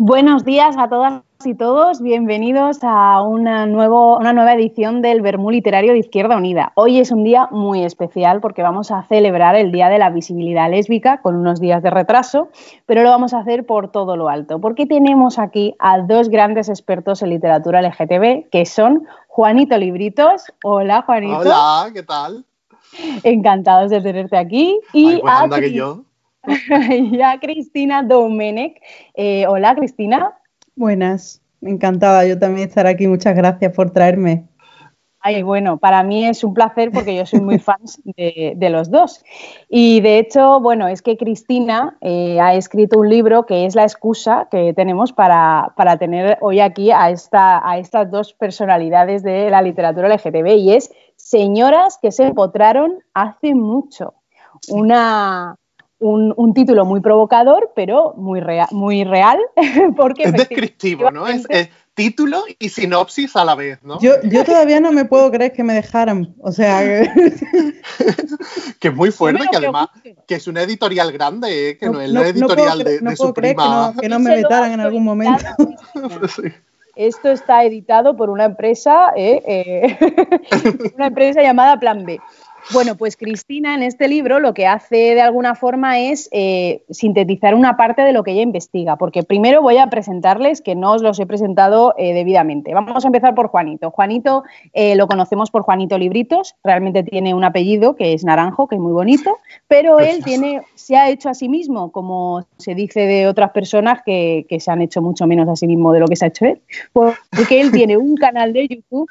Buenos días a todas y todos, bienvenidos a una, nuevo, una nueva edición del Bermú Literario de Izquierda Unida. Hoy es un día muy especial porque vamos a celebrar el Día de la Visibilidad Lésbica con unos días de retraso, pero lo vamos a hacer por todo lo alto, porque tenemos aquí a dos grandes expertos en literatura LGTB, que son Juanito Libritos. Hola, Juanito. Hola, ¿qué tal? Encantados de tenerte aquí. Y pues anda que yo. y a Cristina Domenech. Eh, hola, Cristina. Buenas, encantada yo también estar aquí. Muchas gracias por traerme. Ay, bueno, para mí es un placer porque yo soy muy fan de, los dos. Y de hecho, bueno, es que Cristina eh, ha escrito un libro que es la excusa que tenemos para, tener hoy aquí a, esta, a estas dos personalidades de la literatura LGTB y es Señoras que se empotraron hace mucho. Una, un, título muy provocador, pero muy, muy real. Porque es descriptivo, ¿no? Es, título y sinopsis a la vez, ¿no? Yo, todavía no me puedo creer que me dejaran. O sea. que es muy fuerte, que además que es una editorial grande, ¿eh? que no, es la editorial de, de su prima. Que no, me vetaran en algún momento. Esto está editado por una empresa, ¿eh? Eh, una empresa llamada Plan B. Bueno, pues Cristina en este libro lo que hace de alguna forma es eh, sintetizar una parte de lo que ella investiga, porque primero voy a presentarles que no os los he presentado eh, debidamente. Vamos a empezar por Juanito. Juanito eh, lo conocemos por Juanito Libritos, realmente tiene un apellido que es Naranjo, que es muy bonito, pero él tiene, se ha hecho a sí mismo, como se dice de otras personas que, que se han hecho mucho menos a sí mismo de lo que se ha hecho él, porque él tiene un canal de YouTube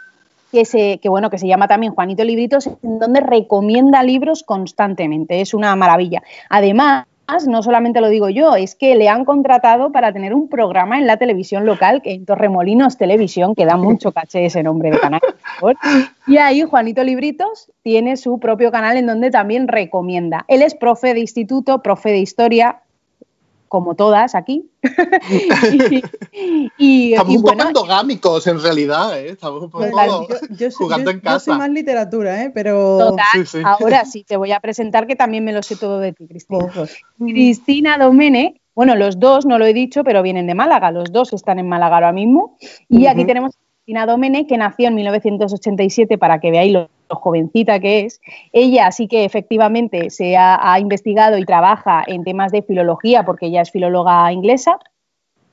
que se, que, bueno, que se llama también Juanito Libritos, en donde recomienda libros constantemente. Es una maravilla. Además, no solamente lo digo yo, es que le han contratado para tener un programa en la televisión local, que en Torremolinos Televisión, que da mucho caché ese nombre de canal. Y ahí Juanito Libritos tiene su propio canal en donde también recomienda. Él es profe de instituto, profe de historia, como todas aquí. y, Estamos un poco endogámicos en realidad, ¿eh? Estamos un poco jugando en casa. Yo soy más literatura, ¿eh? Pero... Ahora sí, te voy a presentar que también me lo sé todo de ti, Cristina. Cristina Domene, bueno, los dos, no lo he dicho, pero vienen de Málaga, los dos están en Málaga ahora mismo. Y aquí tenemos a Cristina Domene, que nació en 1987, para que veáis lo jovencita que es. Ella sí que efectivamente se ha, investigado y trabaja en temas de filología porque ella es filóloga inglesa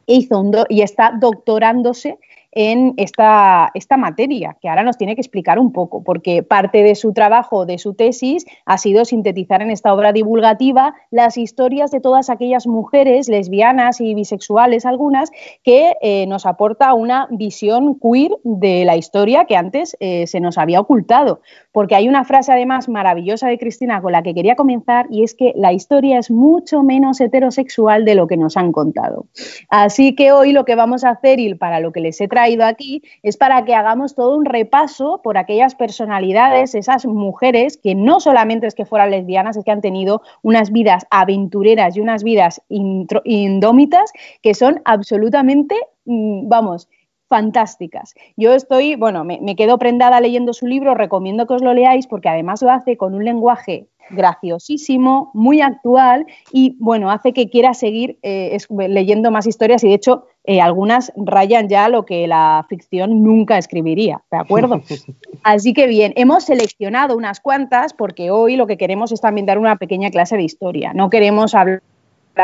hizo y está doctorándose en esta, esta materia, que ahora nos tiene que explicar un poco, porque parte de su trabajo, de su tesis, ha sido sintetizar en esta obra divulgativa las historias de todas aquellas mujeres lesbianas y bisexuales, algunas, que eh, nos aporta una visión queer de la historia que antes eh, se nos había ocultado. Porque hay una frase además maravillosa de Cristina con la que quería comenzar y es que la historia es mucho menos heterosexual de lo que nos han contado. Así que hoy lo que vamos a hacer y para lo que les he traído ido aquí es para que hagamos todo un repaso por aquellas personalidades, esas mujeres que no solamente es que fueran lesbianas, es que han tenido unas vidas aventureras y unas vidas indómitas que son absolutamente, mm, vamos, fantásticas. Yo estoy, bueno, me, me, quedo prendada leyendo su libro, recomiendo que os lo leáis porque además lo hace con un lenguaje graciosísimo, muy actual y bueno, hace que quiera seguir eh, leyendo más historias y de hecho eh, algunas rayan ya lo que la ficción nunca escribiría, ¿de acuerdo? Así que bien, hemos seleccionado unas cuantas porque hoy lo que queremos es también dar una pequeña clase de historia, no queremos hablar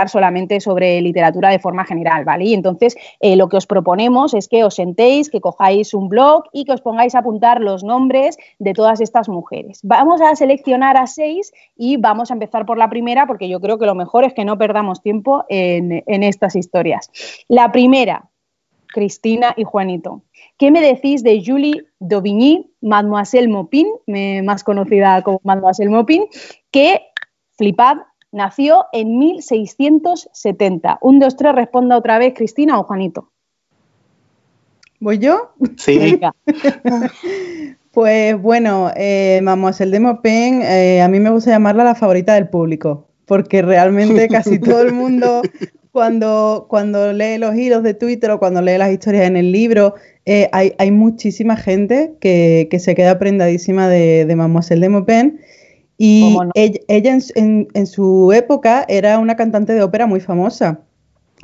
solamente sobre literatura de forma general, ¿vale? Y entonces eh, lo que os proponemos es que os sentéis, que cojáis un blog y que os pongáis a apuntar los nombres de todas estas mujeres. Vamos a seleccionar a seis y vamos a empezar por la primera porque yo creo que lo mejor es que no perdamos tiempo en, estas historias. La primera, Cristina y Juanito. ¿Qué me decís de Julie Dauvigny, Mademoiselle Maupin, más conocida como Mademoiselle Maupin, que, flipad, Nació en 1670. Un, dos, tres, responda otra vez, Cristina o Juanito. ¿Voy yo? Sí. pues bueno, eh, el de Maupin, eh, a mí me gusta llamarla la favorita del público, porque realmente casi todo el mundo cuando, cuando lee los hilos de Twitter o cuando lee las historias en el libro, eh, hay, muchísima gente que, se queda prendadísima de, de Mademoiselle de Maupin y ella, en, su época era una cantante de ópera muy famosa.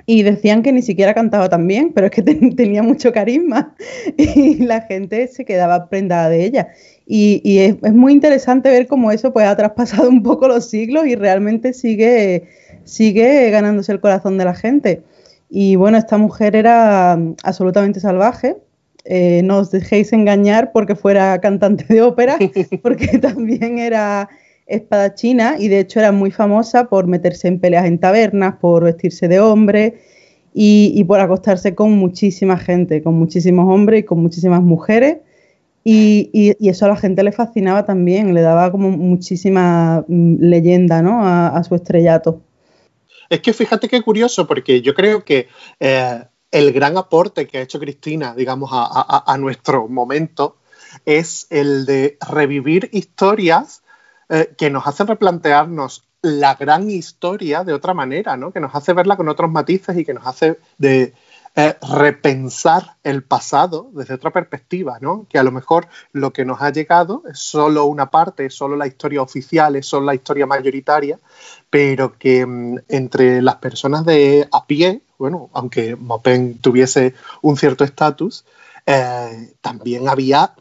y decían que ni siquiera cantaba tan bien, pero es que tenía mucho carisma y la gente se quedaba prendada de ella. Y, es, muy interesante ver cómo eso pues, ha traspasado un poco los siglos y realmente sigue, sigue ganándose el corazón de la gente. Y bueno, esta mujer era absolutamente salvaje. Eh, no os dejéis engañar porque fuera cantante de ópera, porque también era espadachina y de hecho era muy famosa por meterse en peleas en tabernas, por vestirse de hombre y, por acostarse con muchísima gente, con muchísimos hombres y con muchísimas mujeres. Y, eso a la gente le fascinaba también, le daba como muchísima mm, leyenda ¿no? a, su estrellato. Es que fíjate qué curioso, porque yo creo que eh, el gran aporte que ha hecho Cristina, digamos, a, nuestro momento, es el de revivir historias eh, que nos hacen replantearnos la gran historia de otra manera, ¿no? Que nos hace verla con otros matices y que nos hace de eh, repensar el pasado desde otra perspectiva, ¿no? Que a lo mejor lo que nos ha llegado es solo una parte, es solo la historia oficial, es solo la historia mayoritaria, pero que mm, entre las personas de a pie, bueno, aunque Mopin tuviese un cierto estatus, eh, también había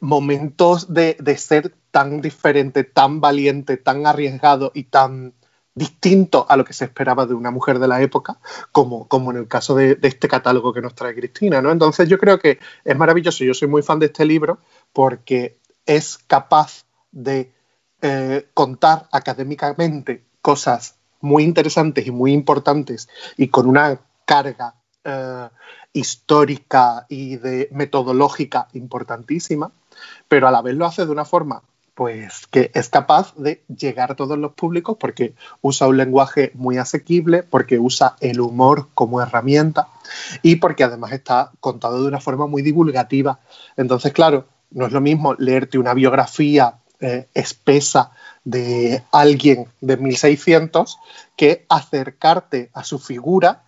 momentos de, de, ser tan diferente, tan valiente, tan arriesgado y tan distinto a lo que se esperaba de una mujer de la época, como, como en el caso de, este catálogo que nos trae Cristina. ¿no? Entonces yo creo que es maravilloso, yo soy muy fan de este libro porque es capaz de eh, contar académicamente cosas muy interesantes y muy importantes y con una carga eh, histórica y de metodológica importantísima, pero a la vez lo hace de una forma pues que es capaz de llegar a todos los públicos porque usa un lenguaje muy asequible, porque usa el humor como herramienta y porque además está contado de una forma muy divulgativa. Entonces, claro, no es lo mismo leerte una biografía eh, espesa de alguien de 1600 que acercarte a su figura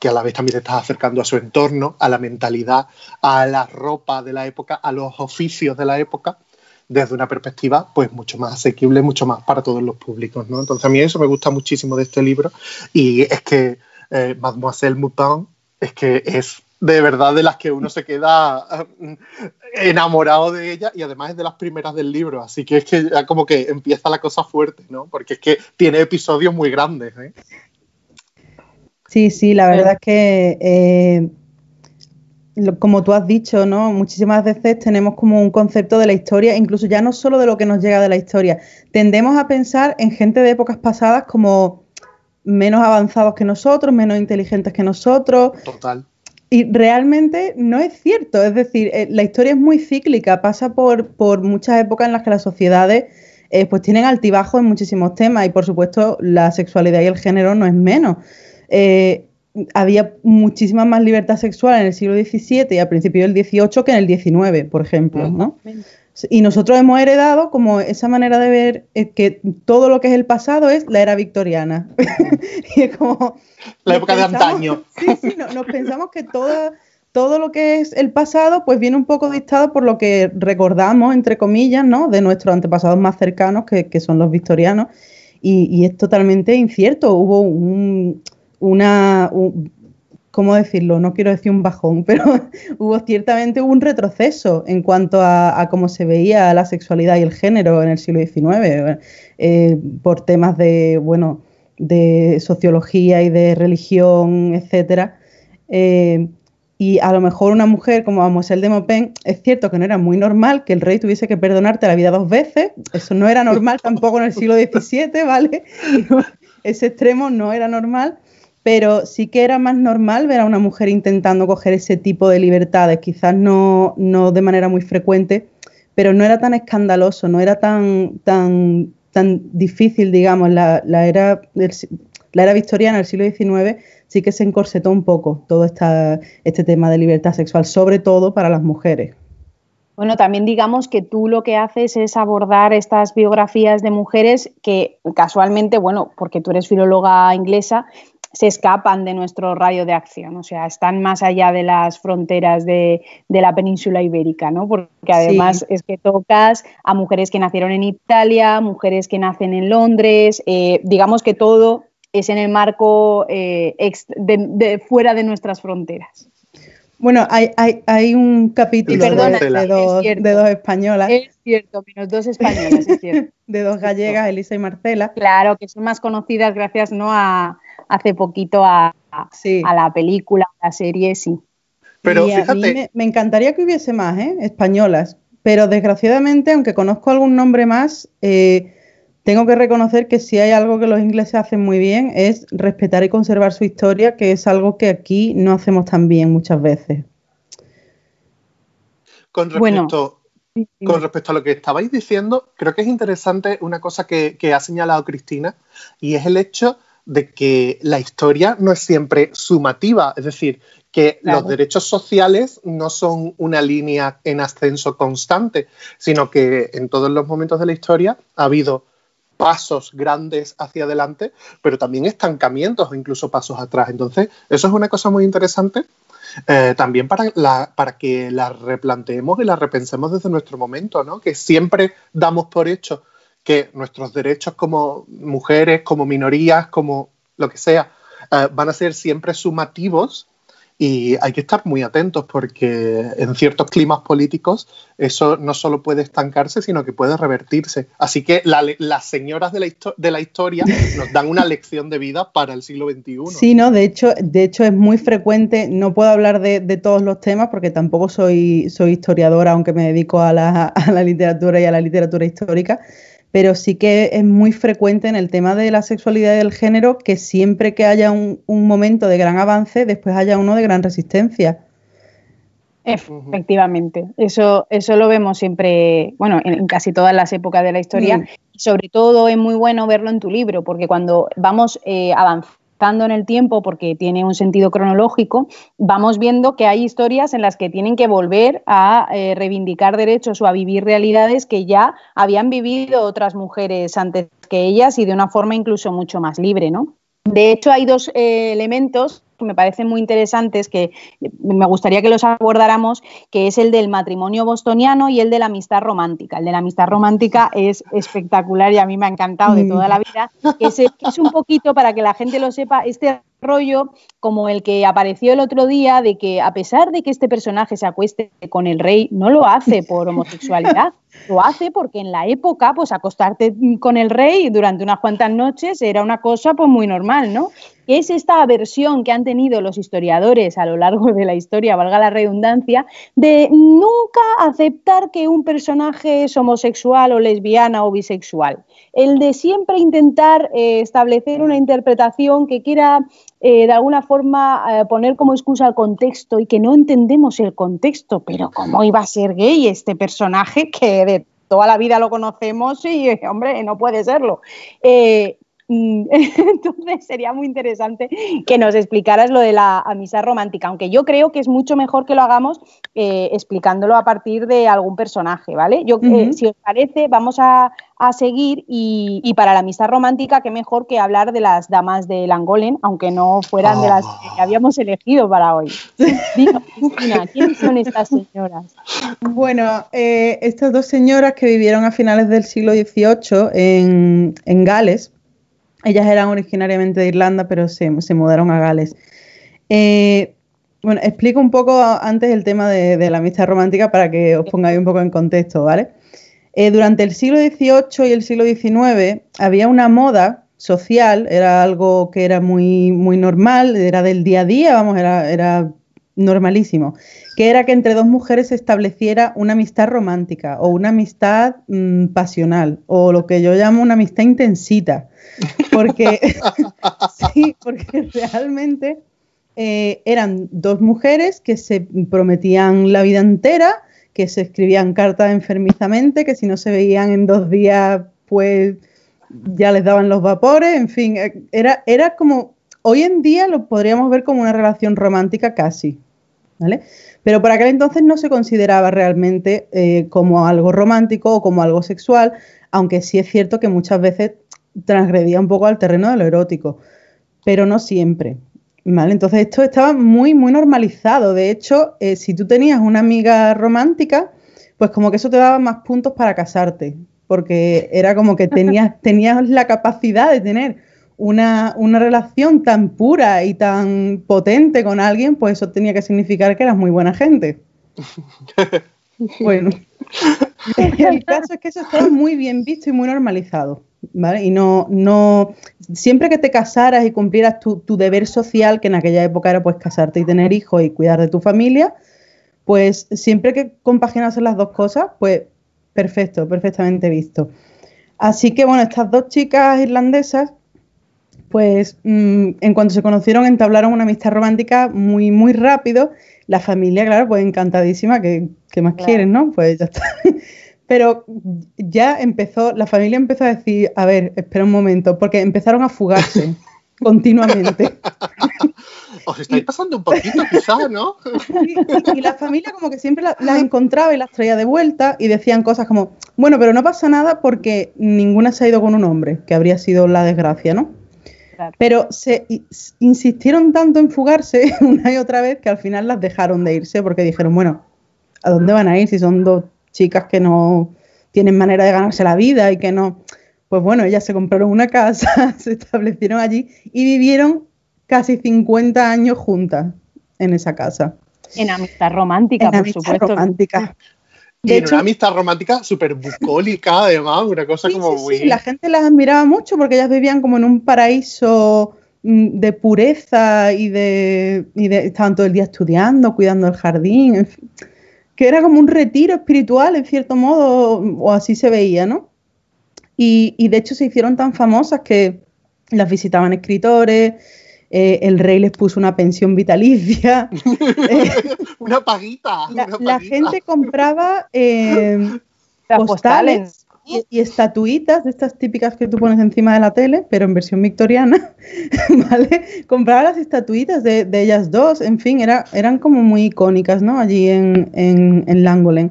que a la vez también te estás acercando a su entorno, a la mentalidad, a la ropa de la época, a los oficios de la época, desde una perspectiva pues mucho más asequible, mucho más para todos los públicos. ¿no? Entonces a mí eso me gusta muchísimo de este libro y es que eh, Mademoiselle Moupin es que es de verdad de las que uno se queda eh, enamorado de ella y además es de las primeras del libro, así que es que ya como que empieza la cosa fuerte, ¿no? Porque es que tiene episodios muy grandes. ¿eh? Sí, sí, la verdad es que como tú has dicho, ¿no? Muchísimas veces tenemos como un concepto de la historia, incluso ya no solo de lo que nos llega de la historia. Tendemos a pensar en gente de épocas pasadas como menos avanzados que nosotros, menos inteligentes que nosotros. Total. Y realmente no es cierto. Es decir, eh, la historia es muy cíclica, pasa por, por muchas épocas en las que las sociedades eh, pues tienen altibajos en muchísimos temas y por supuesto la sexualidad y el género no es menos. Eh, había muchísima más libertad sexual en el siglo XVII y al principio del XVIII que en el XIX, por ejemplo, ¿no? Y nosotros hemos heredado como esa manera de ver eh, que todo lo que es el pasado es la era victoriana. y es como... La época de antaño. Sí, sí, nos pensamos que todo, todo lo que es el pasado pues viene un poco dictado por lo que recordamos, entre comillas, ¿no? De nuestros antepasados más cercanos, que, que son los victorianos. Y, y es totalmente incierto. Hubo un una, ¿cómo decirlo? No quiero decir un bajón, pero hubo ciertamente un retroceso en cuanto a, cómo se veía la sexualidad y el género en el siglo XIX, eh, por temas de, bueno, de sociología y de religión, etcétera. Eh, y a lo mejor una mujer como vamos el de Mopin, es cierto que no era muy normal que el rey tuviese que perdonarte la vida dos veces, eso no era normal tampoco en el siglo XVII, ¿vale? ese extremo no era normal, pero sí que era más normal ver a una mujer intentando coger ese tipo de libertades, quizás no, no de manera muy frecuente, pero no era tan escandaloso, no era tan, tan, tan difícil, digamos, la, la, era, la era victoriana del siglo XIX sí que se encorsetó un poco todo esta, este tema de libertad sexual, sobre todo para las mujeres. Bueno, también digamos que tú lo que haces es abordar estas biografías de mujeres que casualmente, bueno, porque tú eres filóloga inglesa, se escapan de nuestro radio de acción, o sea, están más allá de las fronteras de, la península ibérica, ¿no? Porque además es que tocas a mujeres que nacieron en Italia, mujeres que nacen en Londres, eh, digamos que todo es en el marco eh, de, fuera de nuestras fronteras. Bueno, hay, hay, hay un capítulo de, dos, de, dos, españolas. Es cierto, menos dos españolas, es cierto. de dos gallegas, Elisa y Marcela. Claro, que son más conocidas gracias ¿no? a hace poquito a, a la película, a la serie, sí. Pero fíjate. me, encantaría que hubiese más, ¿eh? Españolas. Pero desgraciadamente, aunque conozco algún nombre más, eh, tengo que reconocer que si hay algo que los ingleses hacen muy bien es respetar y conservar su historia, que es algo que aquí no hacemos tan bien muchas veces. Con respecto, con respecto a lo que estabais diciendo, creo que es interesante una cosa que, que ha señalado Cristina, y es el hecho de que la historia no es siempre sumativa, es decir, que los derechos sociales no son una línea en ascenso constante, sino que en todos los momentos de la historia ha habido pasos grandes hacia adelante, pero también estancamientos o incluso pasos atrás. Entonces, eso es una cosa muy interesante eh, también para, para que la replanteemos y la repensemos desde nuestro momento, ¿no? Que siempre damos por hecho que nuestros derechos como mujeres, como minorías, como lo que sea, eh, van a ser siempre sumativos y hay que estar muy atentos porque en ciertos climas políticos eso no solo puede estancarse, sino que puede revertirse. Así que las señoras de la, de la, historia nos dan una lección de vida para el siglo XXI. Sí, no, de hecho, de hecho es muy frecuente, no puedo hablar de, todos los temas porque tampoco soy, soy historiadora, aunque me dedico a la, a la literatura y a la literatura histórica pero sí que es muy frecuente en el tema de la sexualidad y del género que siempre que haya un, momento de gran avance, después haya uno de gran resistencia. Efectivamente, eso, eso lo vemos siempre, bueno, en, casi todas las épocas de la historia. Mm. Sobre todo es muy bueno verlo en tu libro, porque cuando vamos eh, avanzando en el tiempo porque tiene un sentido cronológico, vamos viendo que hay historias en las que tienen que volver a eh, reivindicar derechos o a vivir realidades que ya habían vivido otras mujeres antes que ellas y de una forma incluso mucho más libre, ¿no? De hecho, hay dos eh, elementos que me parecen muy interesantes que me gustaría que los abordáramos, que es el del matrimonio bostoniano y el de la amistad romántica. El de la amistad romántica es espectacular y a mí me ha encantado de toda la vida. Es, es un poquito, para que la gente lo sepa, este rollo como el que apareció el otro día de que a pesar de que este personaje se acueste con el rey, no lo hace por homosexualidad, lo hace porque en la época, pues acostarte con el rey durante unas cuantas noches era una cosa pues muy normal, ¿no? es esta aversión que han tenido los historiadores a lo largo de la historia, valga la redundancia, de nunca aceptar que un personaje es homosexual o lesbiana o bisexual. El de siempre intentar eh, establecer una interpretación que quiera eh, de alguna forma eh, poner como excusa el contexto y que no entendemos el contexto, pero ¿cómo iba a ser gay este personaje que de toda la vida lo conocemos y, hombre, no puede serlo? Eh, entonces sería muy interesante que nos explicaras lo de la amistad romántica, aunque yo creo que es mucho mejor que lo hagamos explicándolo a partir de algún personaje, ¿vale? Yo, si os parece, vamos a, a seguir y, para la amistad romántica, qué mejor que hablar de las damas de Langolen, aunque no fueran de las que ah. habíamos elegido para hoy. Dino, Cristina, ¿quiénes son estas señoras? Bueno, eh, estas dos señoras que vivieron a finales del siglo XVIII en, Gales, ellas eran originariamente de Irlanda, pero se, mudaron a Gales. Eh, bueno, explico un poco antes el tema de, de, la amistad romántica para que os pongáis un poco en contexto, ¿vale? Eh, durante el siglo XVIII y el siglo XIX había una moda social, era algo que era muy, muy normal, era del día a día, vamos, era, era normalísimo, que era que entre dos mujeres se estableciera una amistad romántica o una amistad mm, pasional o lo que yo llamo una amistad intensita, porque, sí, porque realmente eh, eran dos mujeres que se prometían la vida entera, que se escribían cartas enfermizamente, que si no se veían en dos días, pues ya les daban los vapores, en fin, eh, era, era como, hoy en día lo podríamos ver como una relación romántica casi, ¿vale? Pero por aquel entonces no se consideraba realmente eh, como algo romántico o como algo sexual, aunque sí es cierto que muchas veces transgredía un poco al terreno de lo erótico, pero no siempre. Entonces esto estaba muy, muy normalizado. De hecho, eh, si tú tenías una amiga romántica, pues como que eso te daba más puntos para casarte, porque era como que tenías, tenías la capacidad de tener una, una, relación tan pura y tan potente con alguien, pues eso tenía que significar que eras muy buena gente. bueno, el caso es que eso estaba muy bien visto y muy normalizado. ¿Vale? Y no, no, siempre que te casaras y cumplieras tu, tu, deber social, que en aquella época era pues casarte y tener hijos y cuidar de tu familia, pues siempre que compaginas las dos cosas, pues perfecto, perfectamente visto. Así que bueno, estas dos chicas irlandesas, pues mm, en cuanto se conocieron entablaron una amistad romántica muy, muy rápido. La familia, claro, pues encantadísima, que, más quieren, ¿no? Pues ya está. Pero ya empezó, la familia empezó a decir, a ver, espera un momento, porque empezaron a fugarse continuamente. Os estáis pasando un poquito, quizás, ¿no? Y, la familia como que siempre las encontraba y las traía de vuelta y decían cosas como, bueno, pero no pasa nada porque ninguna se ha ido con un hombre, que habría sido la desgracia, ¿no? Pero se insistieron tanto en fugarse una y otra vez que al final las dejaron de irse porque dijeron, bueno, ¿a dónde van a ir si son dos chicas que no tienen manera de ganarse la vida y que no... Pues bueno, ellas se compraron una casa, se establecieron allí y vivieron casi 50 años juntas en esa casa. En amistad romántica, en por amistad supuesto. romántica. De y en una amistad romántica súper bucólica, además, una cosa sí, como sí, muy... Sí, la gente las admiraba mucho porque ellas vivían como en un paraíso mm, de pureza y de, y de estaban todo el día estudiando, cuidando el jardín, en fin, que era como un retiro espiritual en cierto modo, o así se veía, ¿no? Y, y de hecho se hicieron tan famosas que las visitaban escritores, eh, el rey les puso una pensión vitalicia. eh, una paguita. La, una la paguita. gente compraba eh, Las postales y, y estatuitas de estas típicas que tú pones encima de la tele, pero en versión victoriana, ¿vale? Compraba las estatuitas de, de ellas dos, en fin, era, eran como muy icónicas, ¿no? Allí en, en, en Langolen.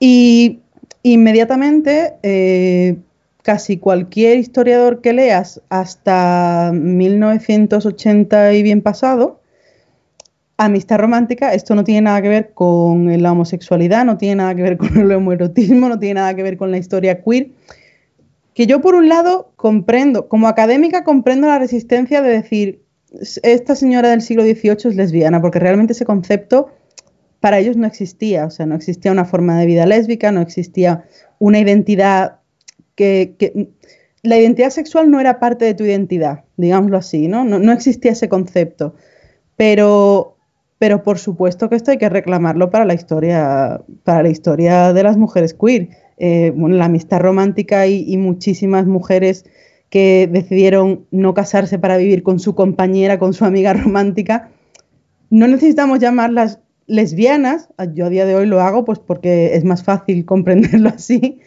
Y inmediatamente eh, casi cualquier historiador que leas hasta 1980 y bien pasado, amistad romántica, esto no tiene nada que ver con la homosexualidad, no tiene nada que ver con el homoerotismo, no tiene nada que ver con la historia queer. Que yo, por un lado, comprendo, como académica, comprendo la resistencia de decir, esta señora del siglo XVIII es lesbiana, porque realmente ese concepto para ellos no existía, o sea, no existía una forma de vida lésbica, no existía una identidad que, la identidad sexual no era parte de tu identidad, digámoslo así, ¿no? No, existía ese concepto. Pero, pero por supuesto que esto hay que reclamarlo para la historia, para la historia de las mujeres queer. Eh, la amistad romántica y, y, muchísimas mujeres que decidieron no casarse para vivir con su compañera, con su amiga romántica. No necesitamos llamarlas lesbianas, yo a día de hoy lo hago pues porque es más fácil comprenderlo así,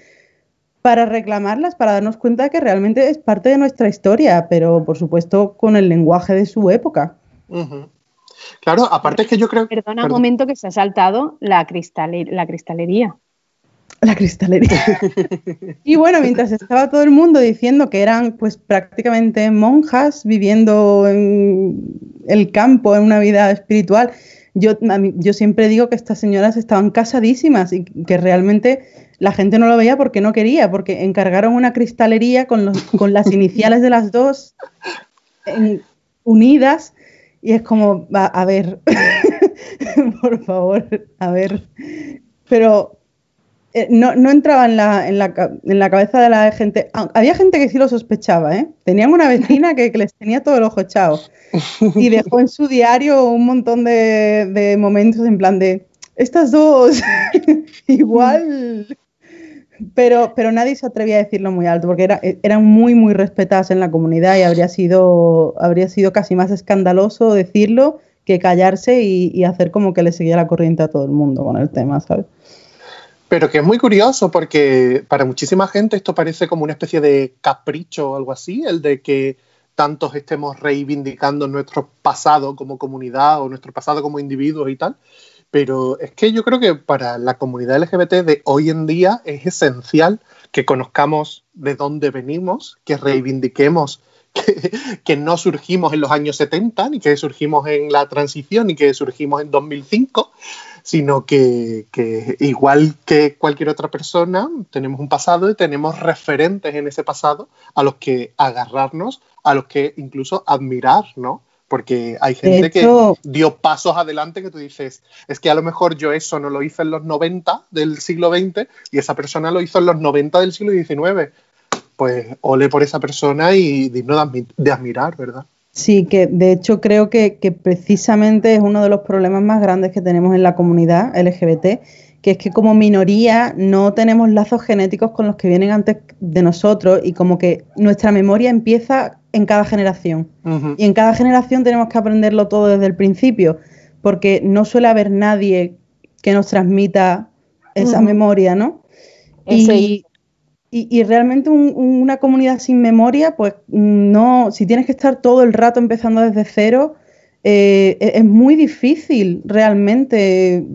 para reclamarlas, para darnos cuenta de que realmente es parte de nuestra historia, pero por supuesto con el lenguaje de su época. Uh -huh. Claro, aparte es que yo creo... Perdona un momento que se ha saltado la, cristale la cristalería. La cristalería. y bueno, mientras estaba todo el mundo diciendo que eran pues prácticamente monjas viviendo en el campo, en una vida espiritual, yo, yo siempre digo que estas señoras estaban casadísimas y que realmente la gente no lo veía porque no quería, porque encargaron una cristalería con, los, con las iniciales de las dos unidas y es como, a, a ver, por favor, a ver, pero eh, no, no, entraba en la, en, la, en la, cabeza de la gente. Había gente que sí lo sospechaba, ¿eh? Tenían una vecina que, que, les tenía todo el ojo echado y dejó en su diario un montón de, de momentos en plan de estas dos igual. Pero, pero nadie se atrevía a decirlo muy alto porque era, eran muy, muy respetadas en la comunidad y habría sido, habría sido casi más escandaloso decirlo que callarse y, y hacer como que le seguía la corriente a todo el mundo con el tema, ¿sabes? Pero que es muy curioso porque para muchísima gente esto parece como una especie de capricho o algo así, el de que tantos estemos reivindicando nuestro pasado como comunidad o nuestro pasado como individuos y tal. Pero es que yo creo que para la comunidad LGBT de hoy en día es esencial que conozcamos de dónde venimos, que reivindiquemos que, no surgimos en los años 70, ni que surgimos en la transición, ni que surgimos en 2005, sino que, igual que cualquier otra persona, tenemos un pasado y tenemos referentes en ese pasado a los que agarrarnos, a los que incluso admirar, ¿no? Porque hay gente que dio pasos adelante que tú dices, es que a lo mejor yo eso no lo hice en los 90 del siglo XX y esa persona lo hizo en los 90 del siglo XIX. Pues ole por esa persona y digno de admirar, ¿verdad? Sí, que de hecho creo que, precisamente es uno de los problemas más grandes que tenemos en la comunidad LGBT, que es que como minoría no tenemos lazos genéticos con los que vienen antes de nosotros y como que nuestra memoria empieza en cada generación. Y en cada generación tenemos que aprenderlo todo desde el principio, porque no suele haber nadie que nos transmita esa memoria, ¿no? Y, y, realmente una comunidad sin memoria, pues no, si tienes que estar todo el rato empezando desde cero, eh, e, es muy difícil realmente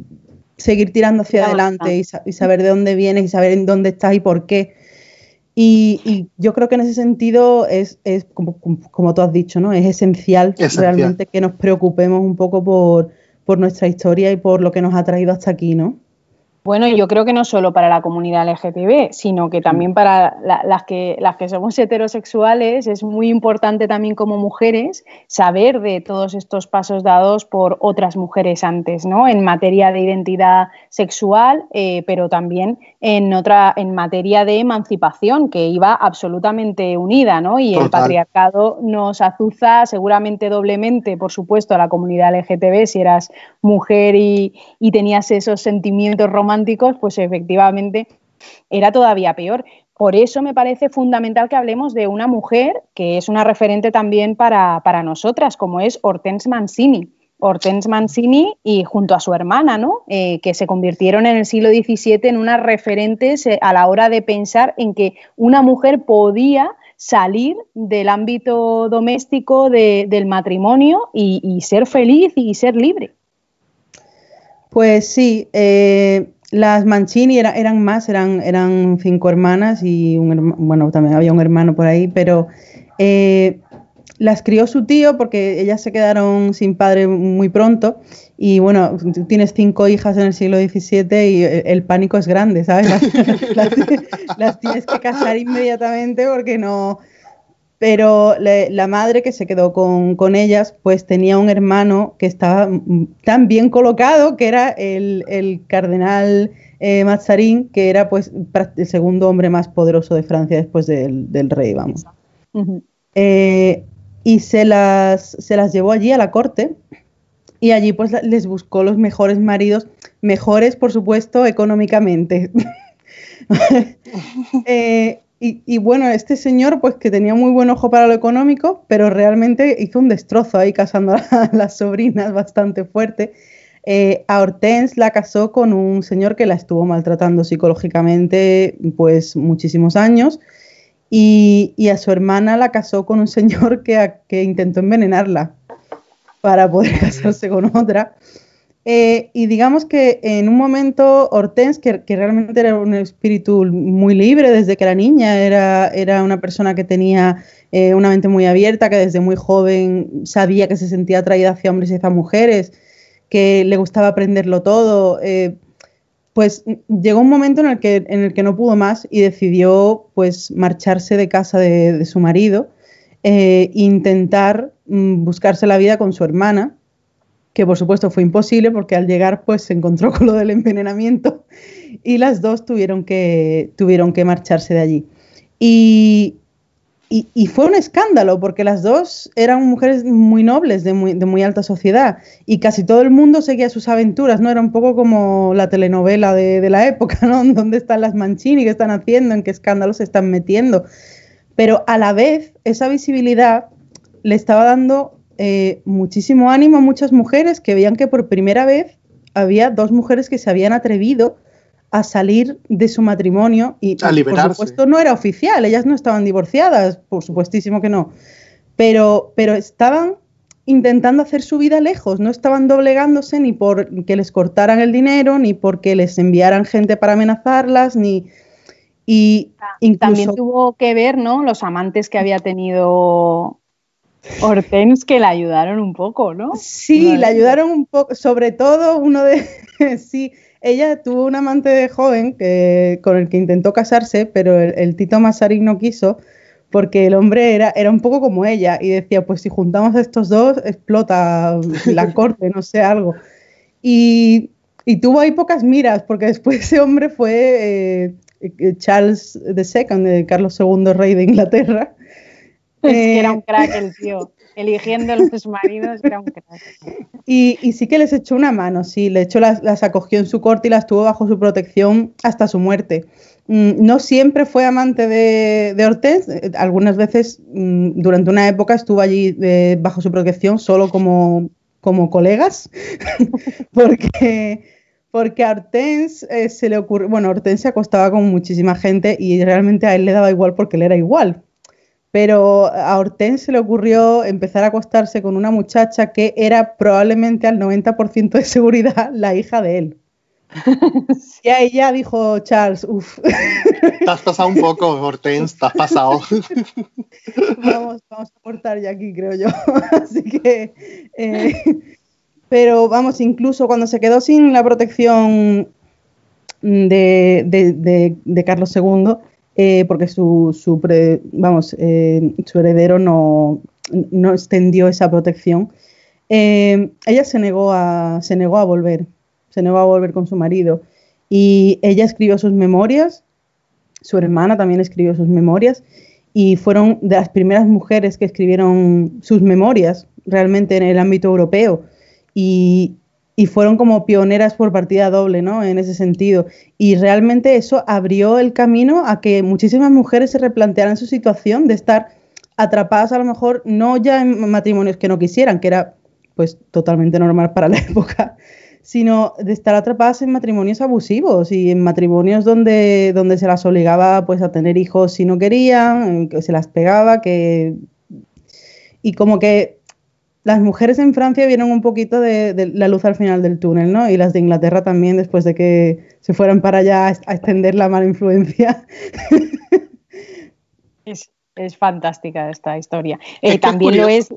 seguir tirando hacia adelante y, saber de dónde vienes y saber en dónde estás y por qué. Y, yo creo que en ese sentido es, como, como, tú has dicho, ¿no? Es esencial, realmente que nos preocupemos un poco por, por nuestra historia y por lo que nos ha traído hasta aquí, ¿no? Bueno, yo creo que no solo para la comunidad LGTB, sino que también para las, que, las que somos heterosexuales es muy importante también como mujeres saber de todos estos pasos dados por otras mujeres antes, ¿no? En materia de identidad sexual, eh, pero también en otra, en materia de emancipación, que iba absolutamente unida, ¿no? Y el patriarcado nos azuza seguramente doblemente, por supuesto, a la comunidad LGTB si eras mujer y, y tenías esos sentimientos románticos pues efectivamente era todavía peor. Por eso me parece fundamental que hablemos de una mujer que es una referente también para, nosotras, como es Hortense Mancini. Hortense Mancini y junto a su hermana, ¿no? Eh, que se convirtieron en el siglo XVII en unas referentes eh, a la hora de pensar en que una mujer podía salir del ámbito doméstico del matrimonio y, ser feliz y ser libre. Pues sí, eh, las Mancini eran más, eran, eran cinco hermanas y un bueno, también había un hermano por ahí, pero eh, las crió su tío porque ellas se quedaron sin padre muy pronto y bueno, tienes cinco hijas en el siglo XVII y el pánico es grande, ¿sabes? Las, tienes que casar inmediatamente porque no... Pero la madre que se quedó con, con, ellas, pues tenía un hermano que estaba tan bien colocado que era el, el cardenal eh, Mazarín, que era pues el segundo hombre más poderoso de Francia después del, del rey, vamos. Eh, y se las, se las llevó allí a la corte y allí pues les buscó los mejores maridos, mejores por supuesto económicamente. eh, y, bueno, este señor, pues que tenía muy buen ojo para lo económico, pero realmente hizo un destrozo ahí casando a las sobrinas bastante fuerte. Eh, a Hortense la casó con un señor que la estuvo maltratando psicológicamente pues muchísimos años y, a su hermana la casó con un señor que, que intentó envenenarla para poder casarse con otra. Eh, y digamos que en un momento Hortense, que, realmente era un espíritu muy libre desde que era niña, era, era una persona que tenía eh, una mente muy abierta, que desde muy joven sabía que se sentía atraída hacia hombres y hacia mujeres, que le gustaba aprenderlo todo, eh, pues llegó un momento en el, que, en el que no pudo más y decidió pues marcharse de casa de, su marido e intentar mm, buscarse la vida con su hermana que por supuesto fue imposible porque al llegar pues se encontró con lo del envenenamiento y las dos tuvieron que, tuvieron que marcharse de allí. Y, y, fue un escándalo porque las dos eran mujeres muy nobles, de muy, de muy, alta sociedad y casi todo el mundo seguía sus aventuras, ¿no? Era un poco como la telenovela de, de la época, ¿no? ¿Dónde están las Mancini? ¿Qué están haciendo? ¿En qué escándalos se están metiendo? Pero a la vez esa visibilidad le estaba dando eh, muchísimo ánimo a muchas mujeres que veían que por primera vez había dos mujeres que se habían atrevido a salir de su matrimonio y por supuesto no era oficial, ellas no estaban divorciadas, por supuestísimo que no, pero, pero estaban intentando hacer su vida lejos, no estaban doblegándose ni por que les cortaran el dinero, ni porque les enviaran gente para amenazarlas, ni... Y también tuvo que ver, ¿no? Los amantes que había tenido Hortense que la ayudaron un poco, ¿no? Sí, la ayudaron un poco, sobre todo uno de, sí, ella tuvo un amante joven que, con el que intentó casarse, pero el, Tito Masaryk no quiso porque el hombre era, era un poco como ella y decía, pues si juntamos a estos dos, explota la corte, no sé, algo. Y, tuvo ahí pocas miras, porque después ese hombre fue eh, eh, Charles II, Carlos II, rey de Inglaterra. Es que era un crack el tío. Eligiendo a los maridos era un crack. Y, sí que les echó una mano, sí, le echó las, las, acogió en su corte y las tuvo bajo su protección hasta su muerte. Mm, no siempre fue amante de, de Hortense, algunas veces mm, durante una época estuvo allí eh, bajo su protección solo como, como colegas, porque porque a Hortense eh, se le ocurrió, bueno, Hortense se acostaba con muchísima gente y realmente a él le daba igual porque él era igual. Pero a Hortense se le ocurrió empezar a acostarse con una muchacha que era probablemente al 90% de seguridad la hija de él. Y a ella dijo Charles, uff. Te has pasado un poco, Hortense, te has pasado. Vamos, vamos a cortar ya aquí, creo yo. Así que eh, pero vamos, incluso cuando se quedó sin la protección de, Carlos II, eh, porque su, su vamos, eh, su heredero no, no, extendió esa protección, eh, ella se negó, a, se negó a volver, se negó a volver con su marido. Y ella escribió sus memorias, su hermana también escribió sus memorias, y fueron de las primeras mujeres que escribieron sus memorias realmente en el ámbito europeo y, fueron como pioneras por partida doble, ¿no? En ese sentido. Y realmente eso abrió el camino a que muchísimas mujeres se replantearan su situación de estar atrapadas a lo mejor no ya en matrimonios que no quisieran, que era pues totalmente normal para la época, sino de estar atrapadas en matrimonios abusivos y en matrimonios donde, donde se las obligaba pues a tener hijos si no querían, que se las pegaba, que y como que las mujeres en Francia vieron un poquito de, la luz al final del túnel, ¿no? Y las de Inglaterra también, después de que se fueran para allá a, extender la mala influencia. Es, fantástica esta historia. Eh, también lo es.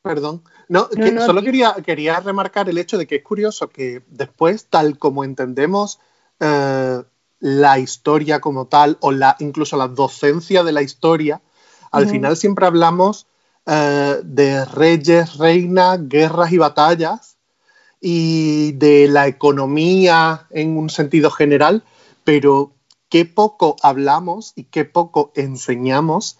Perdón. No, solo quería, quería remarcar el hecho de que es curioso que después, tal como entendemos eh, la historia como tal, o la, incluso la docencia de la historia, al final siempre hablamos eh, de reyes, reinas, guerras y batallas y de la economía en un sentido general, pero qué poco hablamos y qué poco enseñamos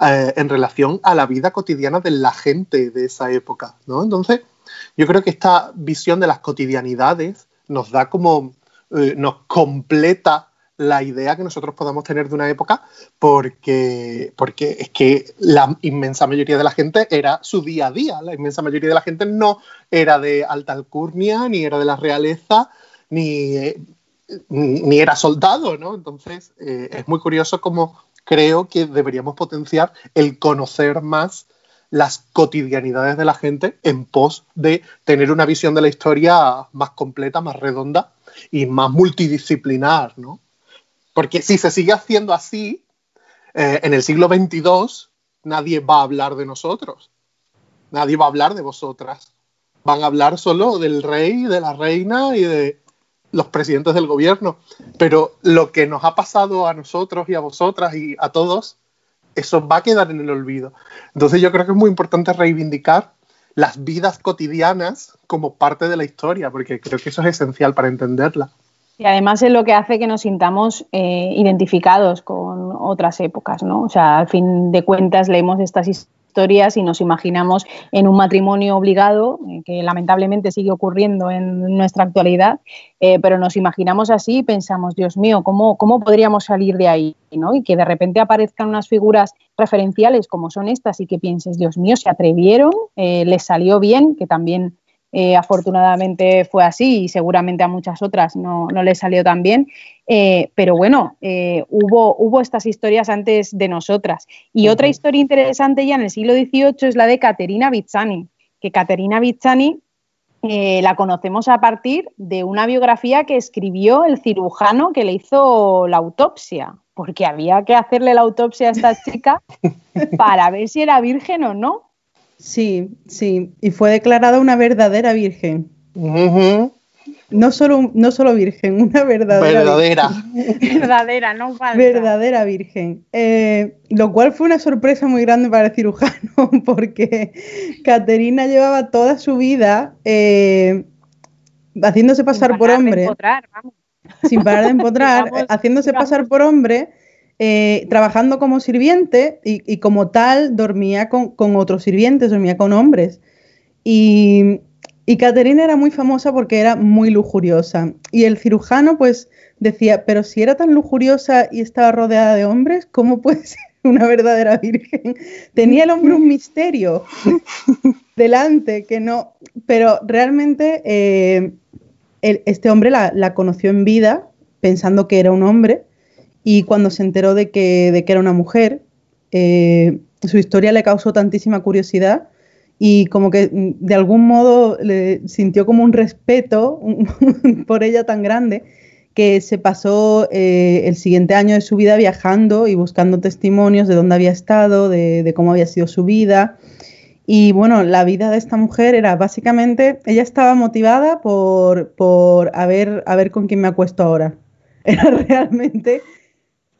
eh, en relación a la vida cotidiana de la gente de esa época, ¿no? Entonces, yo creo que esta visión de las cotidianidades nos da como, eh, nos completa la idea que nosotros podamos tener de una época porque, porque es que la inmensa mayoría de la gente era su día a día, la inmensa mayoría de la gente no era de alta alcurnia, ni era de la realeza, ni, ni, era soldado, ¿no? Entonces eh, es muy curioso como creo que deberíamos potenciar el conocer más las cotidianidades de la gente en pos de tener una visión de la historia más completa, más redonda y más multidisciplinar, ¿no? Porque si se sigue haciendo así, eh, en el siglo XXII nadie va a hablar de nosotros. Nadie va a hablar de vosotras. Van a hablar solo del rey, de la reina y de los presidentes del gobierno. Pero lo que nos ha pasado a nosotros y a vosotras y a todos, eso va a quedar en el olvido. Entonces yo creo que es muy importante reivindicar las vidas cotidianas como parte de la historia, porque creo que eso es esencial para entenderla. Y además es lo que hace que nos sintamos eh, identificados con otras épocas, ¿no? O sea, al fin de cuentas leemos estas historias y nos imaginamos en un matrimonio obligado, eh, que lamentablemente sigue ocurriendo en nuestra actualidad, eh, pero nos imaginamos así y pensamos, Dios mío, ¿cómo, ¿cómo podríamos salir de ahí? ¿no? Y que de repente aparezcan unas figuras referenciales como son estas y que pienses, Dios mío, se atrevieron, les salió bien, que también eh, afortunadamente fue así y seguramente a muchas otras no, no les salió tan bien. Eh, pero bueno, eh, hubo, hubo estas historias antes de nosotras. Y otra historia interesante ya en el siglo XVIII es la de Caterina Bizzani, que Caterina Bizzani la conocemos a partir de una biografía que escribió el cirujano que le hizo la autopsia, porque había que hacerle la autopsia a esta chica para ver si era virgen o no. Sí, sí, y fue declarada una verdadera virgen. No solo, no solo virgen, una verdadera. Verdadera. verdadera, no falta. Verdadera virgen. Eh, lo cual fue una sorpresa muy grande para el cirujano, porque Caterina llevaba toda su vida eh, haciéndose pasar por hombre. Sin parar de empotrar, haciéndose pasar por hombre. Eh, trabajando como sirviente y, como tal dormía con, con otros sirvientes, dormía con hombres. Y, y Caterina era muy famosa porque era muy lujuriosa. Y el cirujano pues decía, pero si era tan lujuriosa y estaba rodeada de hombres, ¿cómo puede ser una verdadera virgen? Tenía el hombre un misterio delante que no... Pero realmente eh, este hombre la, conoció en vida pensando que era un hombre y cuando se enteró de que, de que era una mujer, eh, su historia le causó tantísima curiosidad y como que mm, de algún modo le sintió como un respeto por ella tan grande que se pasó eh, el siguiente año de su vida viajando y buscando testimonios de dónde había estado, de, cómo había sido su vida. Y bueno, la vida de esta mujer era básicamente, ella estaba motivada por, por a, ver, a ver con quién me acuesto ahora. Era realmente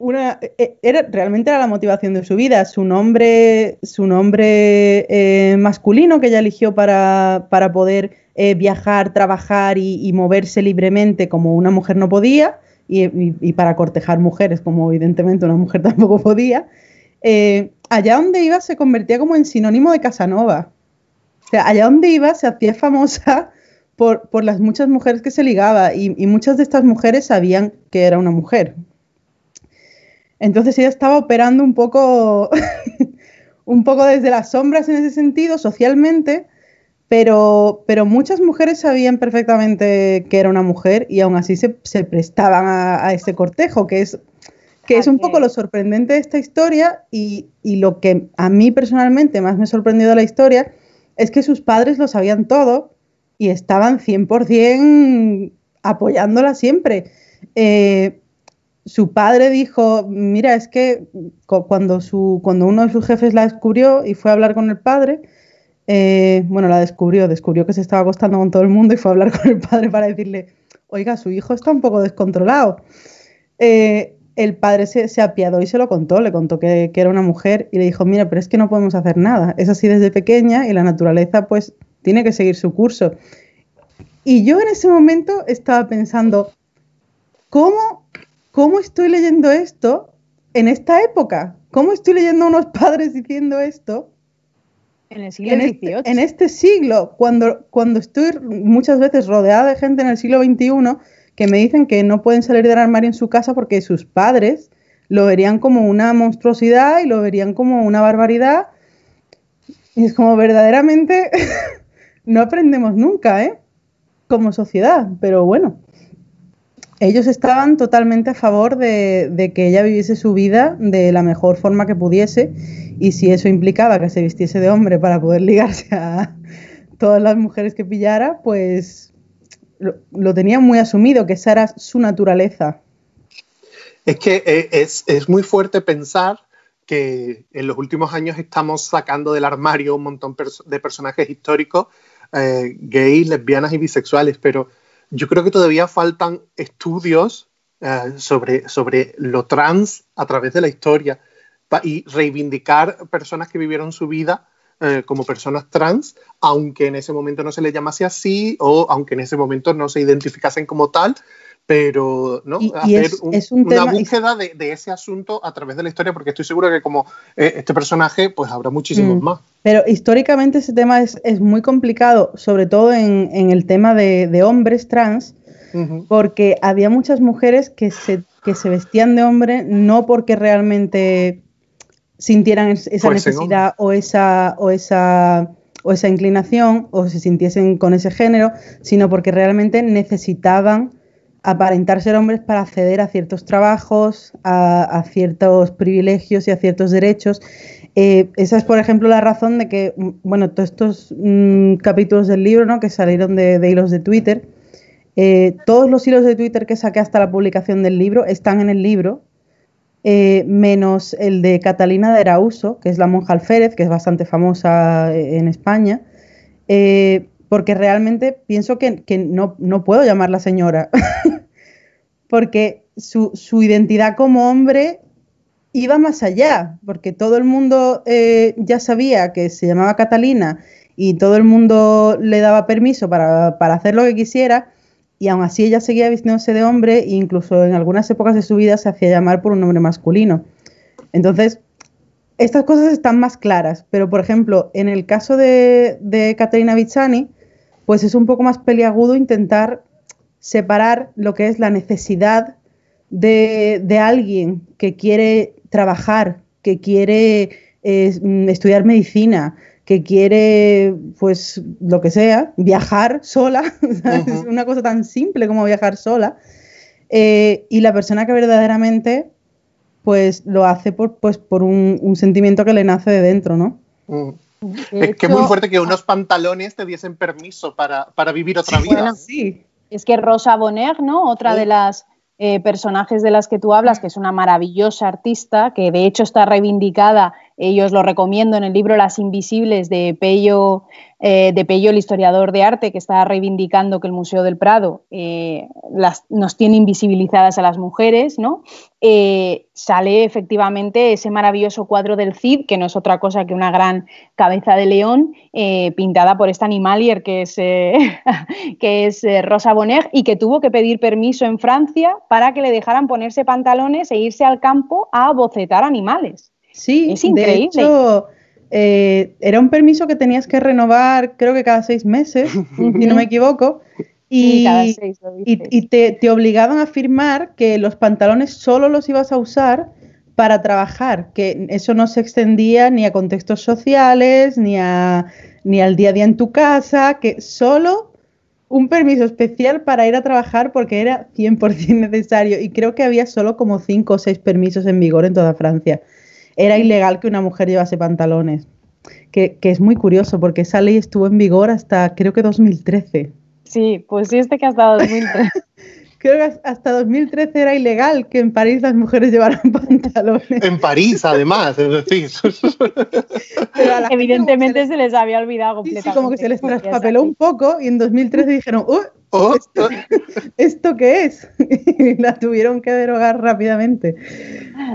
una, e, era, realmente era la motivación de su vida, su nombre, su nombre eh, masculino que ella eligió para, poder eh, viajar, trabajar y, moverse libremente como una mujer no podía, y, para cortejar mujeres como evidentemente una mujer tampoco podía, eh, allá donde iba se convertía como en sinónimo de Casanova. O sea, allá donde iba se hacía famosa por, por las muchas mujeres que se ligaba y muchas de estas mujeres sabían que era una mujer. Entonces ella estaba operando un poco, un poco desde las sombras en ese sentido, socialmente, pero, pero muchas mujeres sabían perfectamente que era una mujer y aún así se, prestaban a, ese cortejo, que es, que es un poco lo sorprendente de esta historia y, y, lo que a mí personalmente más me sorprendió de la historia es que sus padres lo sabían todo y estaban 100% apoyándola siempre. Eh, su padre dijo, mira, es que cuando, su, cuando uno de sus jefes la descubrió y fue a hablar con el padre, eh, bueno, la descubrió, descubrió que se estaba acostando con todo el mundo y fue a hablar con el padre para decirle, oiga, su hijo está un poco descontrolado. Eh, el padre se, apiadó y se lo contó, le contó que, que, era una mujer y le dijo, mira, pero es que no podemos hacer nada, es así desde pequeña y la naturaleza pues tiene que seguir su curso. Y yo en ese momento estaba pensando, ¿cómo ¿cómo estoy leyendo esto en esta época? ¿Cómo estoy leyendo a unos padres diciendo esto? En el siglo XVIII. Este, en este siglo, cuando, cuando estoy muchas veces rodeada de gente en el siglo XXI que me dicen que no pueden salir del armario en su casa porque sus padres lo verían como una monstruosidad y lo verían como una barbaridad. Y es como verdaderamente no aprendemos nunca, ¿eh? Como sociedad, pero bueno ellos estaban totalmente a favor de, que ella viviese su vida de la mejor forma que pudiese y si eso implicaba que se vistiese de hombre para poder ligarse a todas las mujeres que pillara, pues lo, tenían muy asumido, que esa era su naturaleza. Es que eh, es, muy fuerte pensar que en los últimos años estamos sacando del armario un montón de personajes históricos eh, gays, lesbianas y bisexuales, pero yo creo que todavía faltan estudios eh, sobre, sobre lo trans a través de la historia y reivindicar personas que vivieron su vida eh, como personas trans, aunque en ese momento no se les llamase así o aunque en ese momento no se identificasen como tal, pero ¿no? hacer una búsqueda de, ese asunto a través de la historia, porque estoy seguro que como eh, este personaje, pues habrá muchísimos mm. más. Pero históricamente ese tema es, muy complicado, sobre todo en, el tema de, hombres trans, porque había muchas mujeres que se, que se vestían de hombre no porque realmente sintieran esa necesidad o esa, o esa o esa inclinación o se sintiesen con ese género, sino porque realmente necesitaban aparentar ser hombres para acceder a ciertos trabajos, a, ciertos privilegios y a ciertos derechos. Eh, esa es, por ejemplo, la razón de que, mm, bueno, todos estos mm, capítulos del libro, ¿no? Que salieron de, hilos de Twitter, eh, todos los hilos de Twitter que saqué hasta la publicación del libro están en el libro, eh, menos el de Catalina de Arauso, que es la monja alférez, que es bastante famosa en España, porque realmente pienso que, no, no, puedo llamarla señora, porque su, su identidad como hombre iba más allá, porque todo el mundo eh, ya sabía que se llamaba Catalina y todo el mundo le daba permiso para, hacer lo que quisiera, y aún así ella seguía vistiéndose de hombre e incluso en algunas épocas de su vida se hacía llamar por un nombre masculino. Entonces, estas cosas están más claras, pero por ejemplo, en el caso de, de Vizzani, pues es un poco más peliagudo intentar separar lo que es la necesidad de, de alguien que quiere trabajar, que quiere eh, estudiar medicina, que quiere, pues, lo que sea, viajar sola, es una cosa tan simple como viajar sola, eh, y la persona que verdaderamente, pues, lo hace por, pues, por un, sentimiento que le nace de dentro, ¿no? Es que es muy fuerte que unos pantalones te diesen permiso para, vivir otra vida. sí. Es que Rosa Bonheur, ¿no? Otra de las eh, personajes de las que tú hablas, que es una maravillosa artista, que de hecho está reivindicada, ellos lo recomiendo en el libro Las Invisibles de Pello eh, de Pello, el historiador de arte, que está reivindicando que el Museo del Prado eh, nos tiene invisibilizadas a las mujeres, ¿no? Eh, sale efectivamente ese maravilloso cuadro del Cid, que no es otra cosa que una gran cabeza de león pintada por esta animalier que es, que es Rosa Bonheur y que tuvo que pedir permiso en Francia para que le dejaran ponerse pantalones e irse al campo a bocetar animales. Sí, es increíble. De hecho, eh, era un permiso que tenías que renovar, creo que cada seis meses, si no me equivoco. Y, y, te, obligaban a firmar que los pantalones solo los ibas a usar para trabajar, que eso no se extendía ni a contextos sociales, ni, a, ni al día a día en tu casa, que solo un permiso especial para ir a trabajar porque era 100% necesario. Y creo que había solo como cinco o seis permisos en vigor en toda Francia era ilegal que una mujer llevase pantalones. Que, es muy curioso porque esa ley estuvo en vigor hasta creo que 2013. Sí, pues sí, este que hasta 2013. creo que hasta 2013 era ilegal que en París las mujeres llevaran pantalones. En París, además, es decir. Evidentemente se les había olvidado completamente. Sí, como que se les traspapeló un poco y en 2013 dijeron, ¡Uh! Oh. ¿Esto, qué es? y la tuvieron que derogar rápidamente.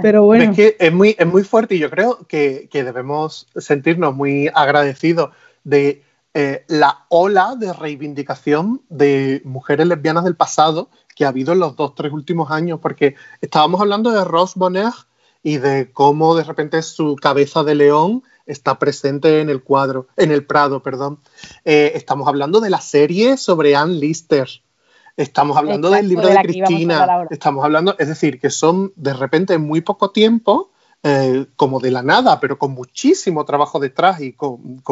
Pero bueno. Es que es muy, es muy fuerte y yo creo que, debemos sentirnos muy agradecidos de eh, la ola de reivindicación de mujeres lesbianas del pasado que ha habido en los dos, tres últimos años, porque estábamos hablando de Rose Bonheur y de cómo de repente su cabeza de león está presente en el cuadro, en el Prado, perdón. Eh, estamos hablando de la serie sobre Anne Lister. Estamos hablando del libro de, Cristina. Estamos hablando, es decir, que son de repente en muy poco tiempo, eh, como de la nada, pero con muchísimo trabajo detrás y con,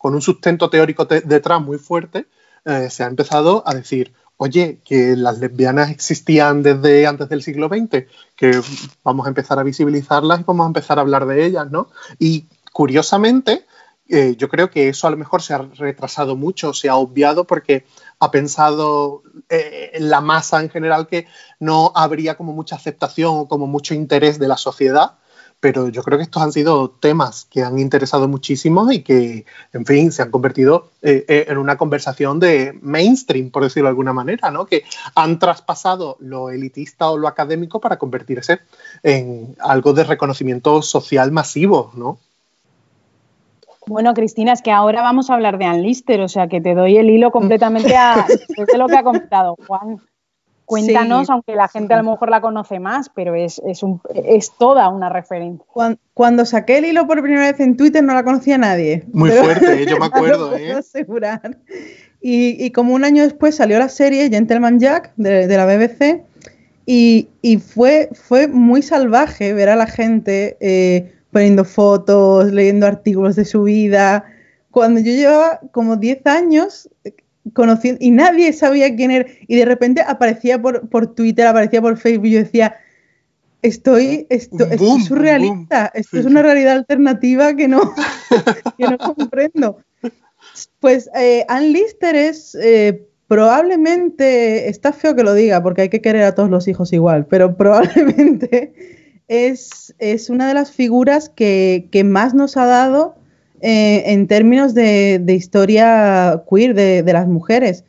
un sustento teórico detrás muy fuerte, eh, se ha empezado a decir, oye, que las lesbianas existían desde antes del siglo XX, que vamos a empezar a visibilizarlas y vamos a empezar a hablar de ellas, ¿no? Y curiosamente, eh, yo creo que eso a lo mejor se ha retrasado mucho, se ha obviado porque ha pensado eh, la masa en general que no habría como mucha aceptación o como mucho interés de la sociedad, pero yo creo que estos han sido temas que han interesado muchísimo y que, en fin, se han convertido eh, en una conversación de mainstream, por decirlo de alguna manera, ¿no? Que han traspasado lo elitista o lo académico para convertirse en algo de reconocimiento social masivo, ¿no? Bueno, Cristina, es que ahora vamos a hablar de Ann Lister, o sea que te doy el hilo completamente a de lo que ha comentado Juan. Cuéntanos, aunque la gente a lo mejor la conoce más, pero es, es, toda una referencia. Cuando, saqué el hilo por primera vez en Twitter no la conocía nadie. Muy fuerte, yo me acuerdo. ¿eh? asegurar. Y, como un año después salió la serie Gentleman Jack de, la BBC y, fue, fue muy salvaje ver a la gente eh, poniendo fotos, leyendo artículos de su vida. Cuando yo llevaba como 10 años conociendo y nadie sabía quién era y de repente aparecía por, Twitter, aparecía por Facebook y yo decía, estoy, esto, es surrealista, esto es una realidad alternativa que no, que no comprendo. Pues eh, Ann Lister es eh, probablemente, está feo que lo diga porque hay que querer a todos los hijos igual, pero probablemente es, es una de las figuras que, más nos ha dado eh, en términos de, historia queer de, las mujeres.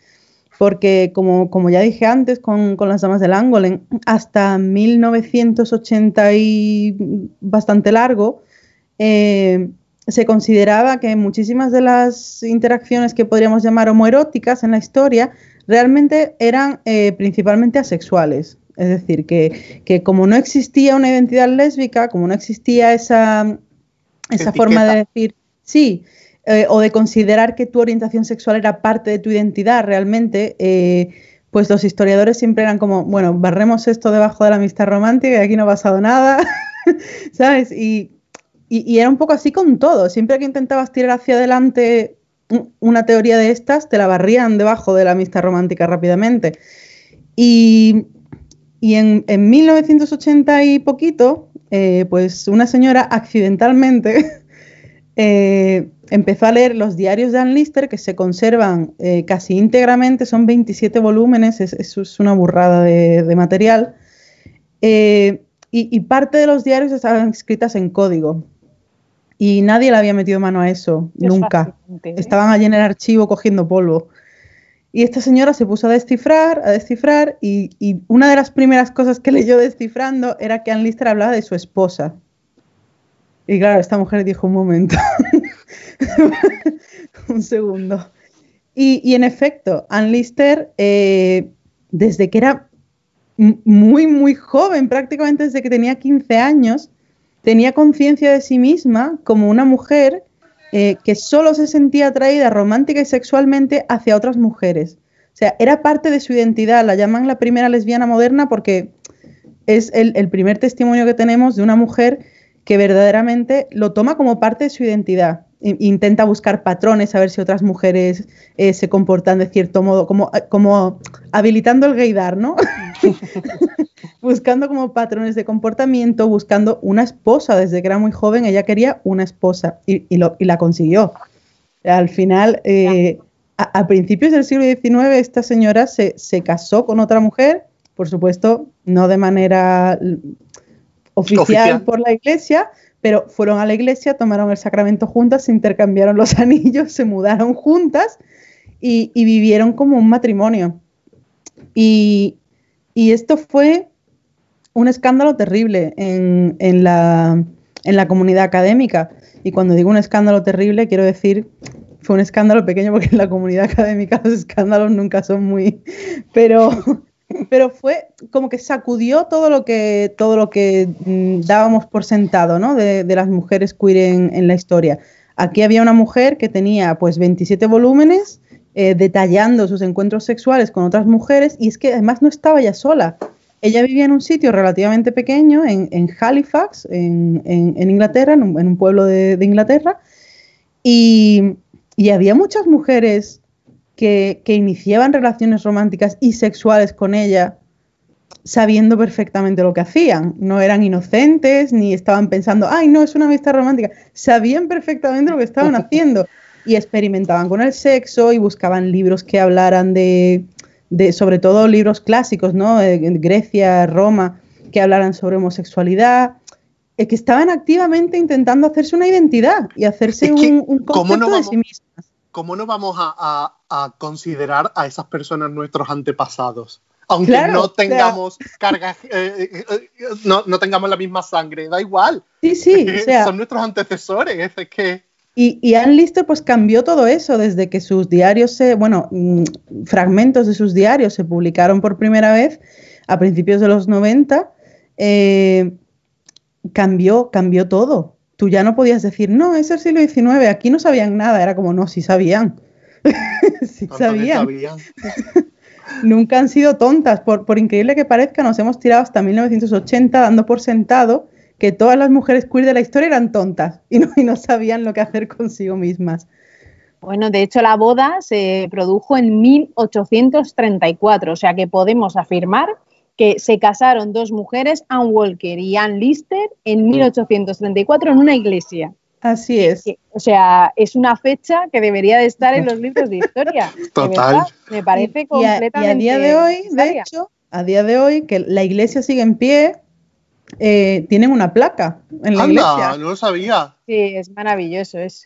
Porque, como, como, ya dije antes con, las damas del Angolen, hasta 1980 y bastante largo, eh, se consideraba que muchísimas de las interacciones que podríamos llamar homoeróticas en la historia realmente eran eh, principalmente asexuales. Es decir, que, como no existía una identidad lésbica, como no existía esa, esa forma de decir sí, eh, o de considerar que tu orientación sexual era parte de tu identidad realmente, eh, pues los historiadores siempre eran como, bueno, barremos esto debajo de la amistad romántica y aquí no ha pasado nada, ¿sabes? Y, era un poco así con todo. Siempre que intentabas tirar hacia adelante una teoría de estas, te la barrían debajo de la amistad romántica rápidamente. Y, en, 1980 y poquito, eh, pues una señora accidentalmente eh, empezó a leer los diarios de Ann Lister, que se conservan eh, casi íntegramente, son 27 volúmenes, es una burrada de, material. Y, y, parte de los diarios estaban escritas en código. Y nadie le había metido mano a eso, nunca. Estaban allí en el archivo cogiendo polvo. Y esta señora se puso a descifrar, a descifrar, y, una de las primeras cosas que leyó descifrando era que Ann Lister hablaba de su esposa. Y claro, esta mujer dijo un momento, un segundo. Y, en efecto, Ann Lister, eh, desde que era muy, muy joven, prácticamente desde que tenía 15 años, tenía conciencia de sí misma como una mujer eh, que solo se sentía atraída romántica y sexualmente hacia otras mujeres. O sea, era parte de su identidad, la llaman la primera lesbiana moderna porque es el, primer testimonio que tenemos de una mujer que verdaderamente lo toma como parte de su identidad. Intenta buscar patrones, a ver si otras mujeres eh, se comportan de cierto modo, como, como habilitando el gaydar, ¿no? buscando como patrones de comportamiento, buscando una esposa. Desde que era muy joven, ella quería una esposa y, la consiguió. Al final, eh, a, principios del siglo XIX, esta señora se, casó con otra mujer, por supuesto, no de manera oficial, por la iglesia, pero fueron a la iglesia, tomaron el sacramento juntas, se intercambiaron los anillos, se mudaron juntas y, vivieron como un matrimonio. Y, y, esto fue un escándalo terrible en, la, comunidad académica. Y cuando digo un escándalo terrible, quiero decir, fue un escándalo pequeño porque en la comunidad académica los escándalos nunca son muy... Pero, pero fue como que sacudió todo lo que, todo lo que mm, dábamos por sentado, ¿no? De, las mujeres queer en, la historia. Aquí había una mujer que tenía pues 27 volúmenes eh, detallando sus encuentros sexuales con otras mujeres y es que además no estaba ya sola. Ella vivía en un sitio relativamente pequeño, en, Halifax, en, Inglaterra, en un, pueblo de, Inglaterra, y, había muchas mujeres que, iniciaban relaciones románticas y sexuales con ella sabiendo perfectamente lo que hacían. No eran inocentes ni estaban pensando, ay, no, es una amistad romántica. Sabían perfectamente lo que estaban haciendo y experimentaban con el sexo y buscaban libros que hablaran de, de sobre todo libros clásicos, ¿no? De Grecia, Roma, que hablaran sobre homosexualidad, eh, que estaban activamente intentando hacerse una identidad y hacerse un, concepto de sí mismas. ¿Cómo no vamos a, considerar a esas personas nuestros antepasados? Aunque no tengamos cargas, eh, eh, no, no, tengamos la misma sangre, da igual. Sí, sí. son nuestros antecesores, es que... Y, y Anne Lister pues cambió todo eso desde que sus diarios se, bueno, mm, fragmentos de sus diarios se publicaron por primera vez a principios de los 90, eh, cambió, cambió todo. Tú ya no podías decir, no, es el siglo XIX, aquí no sabían nada, era como, no, sí sabían. sí sabían. Nunca han sido tontas, por, por increíble que parezca, nos hemos tirado hasta 1980 dando por sentado que todas las mujeres queer de la historia eran tontas y no, y no sabían lo que hacer consigo mismas. Bueno, de hecho la boda se produjo en 1834, o sea que podemos afirmar que se casaron dos mujeres, Anne Walker y Anne Lister, en 1834 en una iglesia. Así es. O sea, es una fecha que debería de estar en los libros de historia. Total. me parece completamente. Y a, día de hoy, de hecho, a día de hoy, que la iglesia sigue en pie, eh, tienen una placa en la Anda, iglesia. no lo sabía. Sí, es maravilloso eso.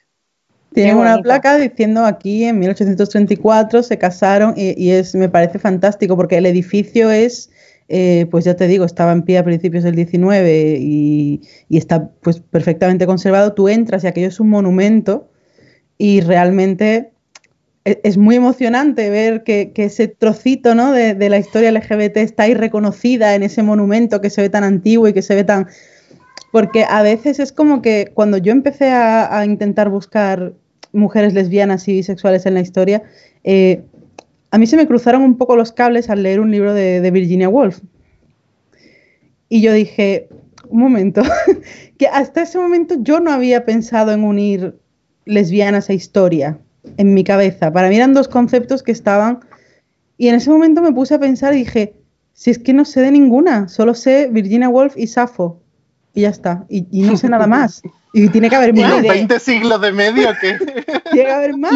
Tienen una placa diciendo aquí en 1834 se casaron y, y, es, me parece fantástico porque el edificio es eh, pues ya te digo, estaba en pie a principios del 19 y, está pues perfectamente conservado. Tú entras y aquello es un monumento y realmente e, es, muy emocionante ver que, ese trocito ¿no? de, la historia LGBT está ahí reconocida en ese monumento que se ve tan antiguo y que se ve tan... Porque a veces es como que cuando yo empecé a, intentar buscar mujeres lesbianas y bisexuales en la historia, eh, a mí se me cruzaron un poco los cables al leer un libro de, Virginia Woolf. Y yo dije, un momento, que hasta ese momento yo no había pensado en unir lesbianas e historia en mi cabeza. Para mí eran dos conceptos que estaban... Y en ese momento me puse a pensar y dije, si es que no sé de ninguna, solo sé Virginia Woolf y Safo. Y ya está. Y, no sé nada más. Y tiene que haber más. 20 siglos de medio que... tiene que haber más.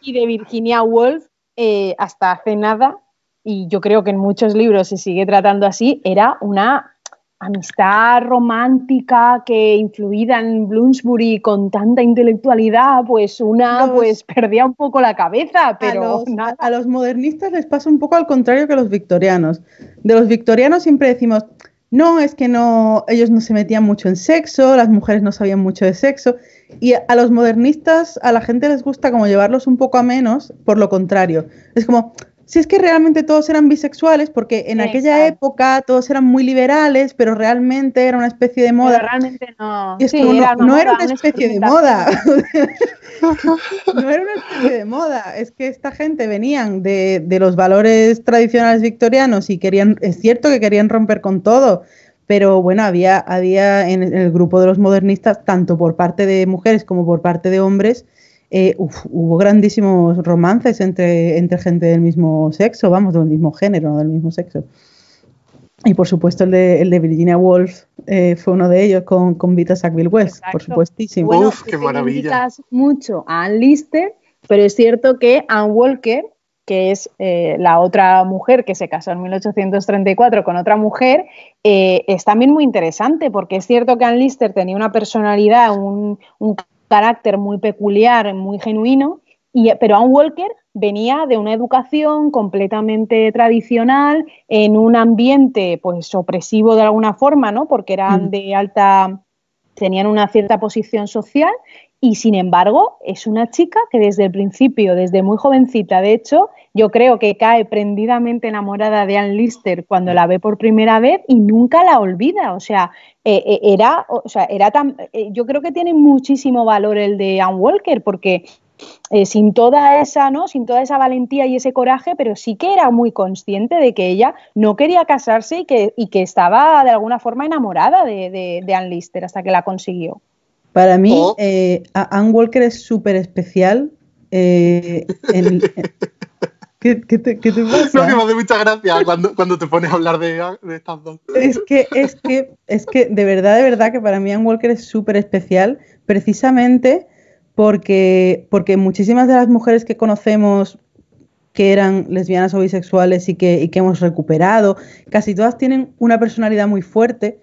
y de Virginia Woolf eh, hasta hace nada, y yo creo que en muchos libros se sigue tratando así, era una amistad romántica que influida en Bloomsbury con tanta intelectualidad, pues una pues perdía un poco la cabeza, pero a los, modernistas les pasa un poco al contrario que a los victorianos. De los victorianos siempre decimos, no, es que no, ellos no se metían mucho en sexo, las mujeres no sabían mucho de sexo. Y a los modernistas, a la gente les gusta como llevarlos un poco a menos, por lo contrario. Es como, si es que realmente todos eran bisexuales, porque en aquella época todos eran muy liberales, pero realmente era una especie de moda. Pero realmente no. no, era una especie de moda. no era una especie de moda. Es que esta gente venían de, de los valores tradicionales victorianos y querían, es cierto que querían romper con todo, pero bueno, había, había en el grupo de los modernistas, tanto por parte de mujeres como por parte de hombres, eh, hubo grandísimos romances entre, entre gente del mismo sexo, vamos, del mismo género, no del mismo sexo. Y por supuesto el de, el de Virginia Woolf eh, fue uno de ellos con, con Vita Sackville West, por supuestísimo. Uf, qué maravilla. mucho a Anne Lister, pero es cierto que Anne Walker que es eh, la otra mujer que se casó en 1834 con otra mujer, eh, es también muy interesante porque es cierto que Anne Lister tenía una personalidad, un, carácter muy peculiar, muy genuino, y, pero Anne Walker venía de una educación completamente tradicional, en un ambiente pues opresivo de alguna forma, ¿no? Porque eran mm. de alta, tenían una cierta posición social y sin embargo, es una chica que desde el principio, desde muy jovencita, de hecho, yo creo que cae prendidamente enamorada de Anne Lister cuando la ve por primera vez y nunca la olvida. O sea, eh, eh, era, o sea, era tan. Eh, yo creo que tiene muchísimo valor el de Anne Walker, porque sin toda esa, ¿no? Sin toda esa valentía y ese coraje, pero sí que era muy consciente de que ella no quería casarse y que, y que estaba de alguna forma enamorada de, de, de Anne Lister hasta que la consiguió. Para mí, eh, Anne Walker es súper especial. Eh, ¿Qué, te, ¿qué, te, pasa? No, que me hace mucha gracia cuando, cuando te pones a hablar de, de, estas dos. Es que, es, que, es que de verdad, de verdad que para mí Anne Walker es súper especial, precisamente porque, porque muchísimas de las mujeres que conocemos que eran lesbianas o bisexuales y que, que hemos recuperado, casi todas tienen una personalidad muy fuerte.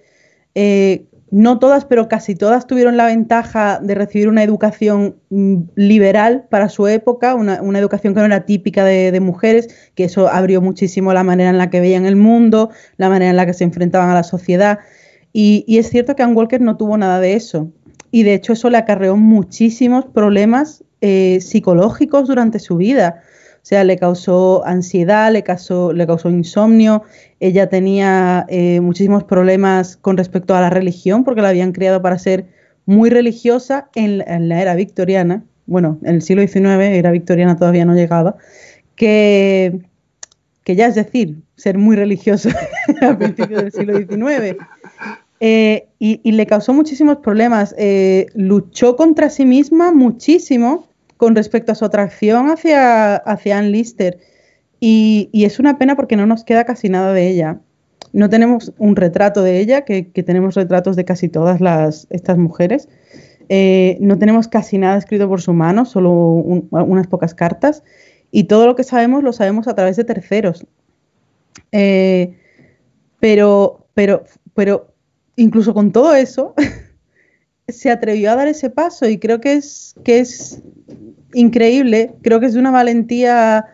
Eh, no todas, pero casi todas tuvieron la ventaja de recibir una educación mm, liberal para su época, una, educación que no era típica de, mujeres, que eso abrió muchísimo la manera en la que veían el mundo, la manera en la que se enfrentaban a la sociedad. Y, es cierto que Anne Walker no tuvo nada de eso. Y de hecho eso le acarreó muchísimos problemas eh, psicológicos durante su vida. O sea, le causó ansiedad, le causó, le causó insomnio, ella tenía eh, muchísimos problemas con respecto a la religión porque la habían criado para ser muy religiosa en, la era victoriana, bueno, en el siglo XIX, era victoriana todavía no llegaba, que, que ya es decir, ser muy religioso a principios del siglo XIX. Eh, y, le causó muchísimos problemas. Eh, luchó contra sí misma muchísimo con respecto a su atracción hacia, hacia Anne Lister. Y, es una pena porque no nos queda casi nada de ella. no tenemos un retrato de ella, que, tenemos retratos de casi todas las, estas mujeres. Eh, no tenemos casi nada escrito por su mano, solo unas pocas cartas. Y todo lo que sabemos lo sabemos a través de terceros. Pero, pero, pero incluso con todo eso, se atrevió a dar ese paso y creo que es, que es increíble, creo que es de una valentía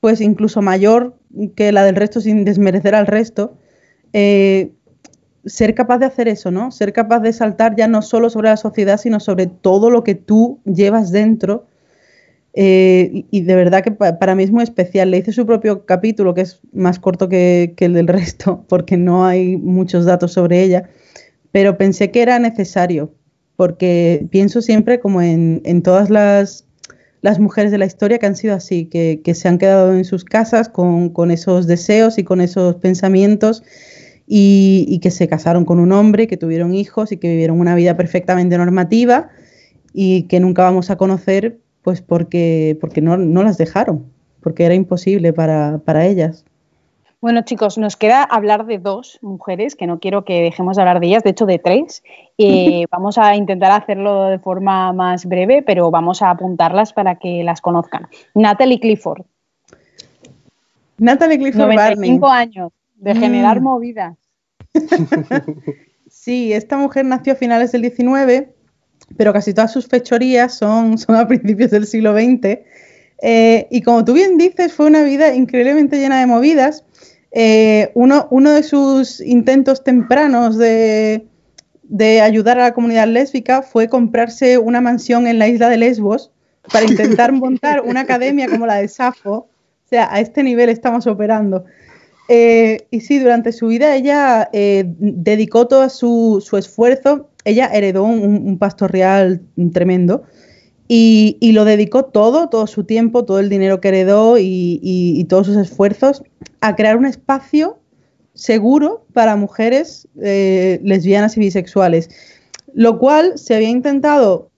pues incluso mayor que la del resto sin desmerecer al resto, eh, ser capaz de hacer eso, ¿no? Ser capaz de saltar ya no solo sobre la sociedad, sino sobre todo lo que tú llevas dentro. Eh, y, de verdad que para mí es muy especial. Le hice su propio capítulo, que es más corto que, que el del resto, porque no hay muchos datos sobre ella pero pensé que era necesario, porque pienso siempre como en, todas las, mujeres de la historia que han sido así, que, se han quedado en sus casas con, esos deseos y con esos pensamientos y, que se casaron con un hombre, que tuvieron hijos y que vivieron una vida perfectamente normativa y que nunca vamos a conocer pues porque, porque no, las dejaron, porque era imposible para, para ellas. Bueno, chicos, nos queda hablar de dos mujeres, que no quiero que dejemos de hablar de ellas, de hecho de tres. Eh, vamos a intentar hacerlo de forma más breve, pero vamos a apuntarlas para que las conozcan. Natalie Clifford. Natalie Clifford 95 años de generar mm. movidas. sí, esta mujer nació a finales del 19, pero casi todas sus fechorías son, son a principios del siglo XX. Eh, y como tú bien dices, fue una vida increíblemente llena de movidas eh, uno, uno, de sus intentos tempranos de, ayudar a la comunidad lésbica fue comprarse una mansión en la isla de Lesbos para intentar montar una academia como la de Safo. O sea, a este nivel estamos operando. Eh, y sí, durante su vida ella dedicó todo su, esfuerzo. Ella heredó un, un real tremendo y, lo dedicó todo, todo su tiempo, todo el dinero que heredó y, todos sus esfuerzos a crear un espacio seguro para mujeres eh, lesbianas y bisexuales, lo cual se había intentado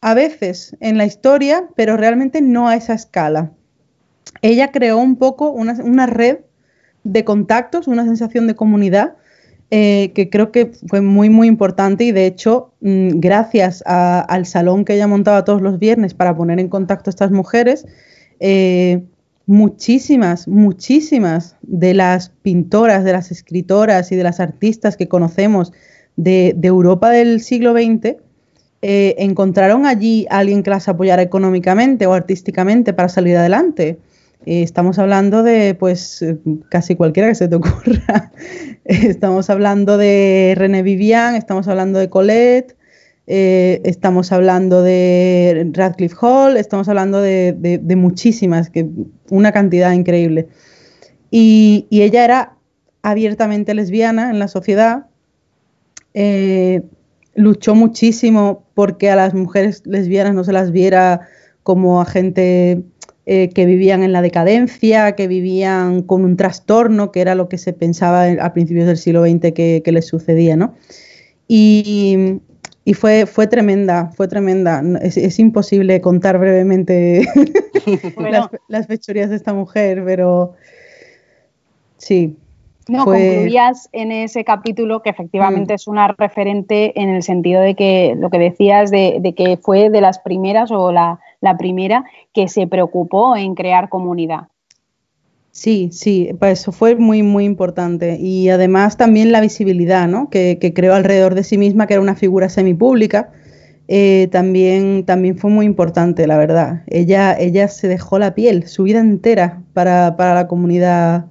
a veces en la historia, pero realmente no a esa escala. Ella creó un poco una red de contactos, una sensación de comunidad eh, que creo que fue muy, muy importante y de hecho, mm, gracias al salón que ella montaba todos los viernes para poner en contacto a estas mujeres, eh, muchísimas, muchísimas de las pintoras, de las escritoras y de las artistas que conocemos de, Europa del siglo XX, eh, encontraron allí a alguien que las apoyara económicamente o artísticamente para salir adelante. Eh, estamos hablando de, pues, casi cualquiera que se te ocurra. estamos hablando de René Vivian, estamos hablando de Colette, eh, estamos hablando de Radcliffe Hall, estamos hablando de, muchísimas, que, una cantidad increíble. Y, ella era abiertamente lesbiana en la sociedad, eh, luchó muchísimo porque a las mujeres lesbianas no se las viera como agente eh, que vivían en la decadencia, que vivían con un trastorno, que era lo que se pensaba a principios del siglo XX que, les sucedía, ¿no? Y, fue, fue tremenda, fue tremenda. Es, imposible contar brevemente las, fechorías de esta mujer, pero sí, no, concluías en ese capítulo que efectivamente mm. es una referente en el sentido de que lo que decías de, de que fue de las primeras o la, la primera que se preocupó en crear comunidad. Sí, sí, pues eso fue muy, muy importante. Y además también la visibilidad, ¿no? Que, creó alrededor de sí misma, que era una figura semipública, eh, también, también fue muy importante, la verdad. Ella, ella se dejó la piel, su vida entera, para, la comunidad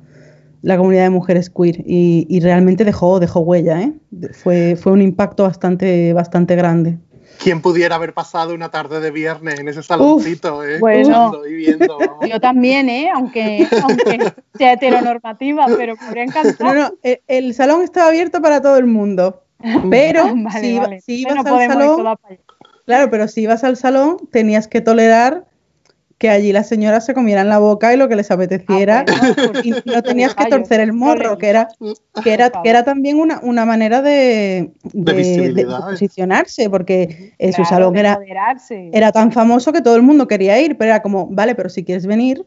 la comunidad de mujeres queer y, realmente dejó, dejó huella, ¿eh? Fue, fue un impacto bastante, bastante grande. ¿Quién pudiera haber pasado una tarde de viernes en ese saloncito? eh? Bueno, viendo, yo también, ¿eh? aunque, aunque sea heteronormativa, pero podría encantar. No, no, el, salón estaba abierto para todo el mundo, pero si, si, ibas al salón, claro, pero si ibas al salón tenías que tolerar que allí las señoras se comieran la boca y lo que les apeteciera. Ah, y no tenías que torcer el morro, que era, que era, que era también una, una manera de, de, posicionarse, porque su salón era, era tan famoso que todo el mundo quería ir, pero era como, vale, pero si quieres venir...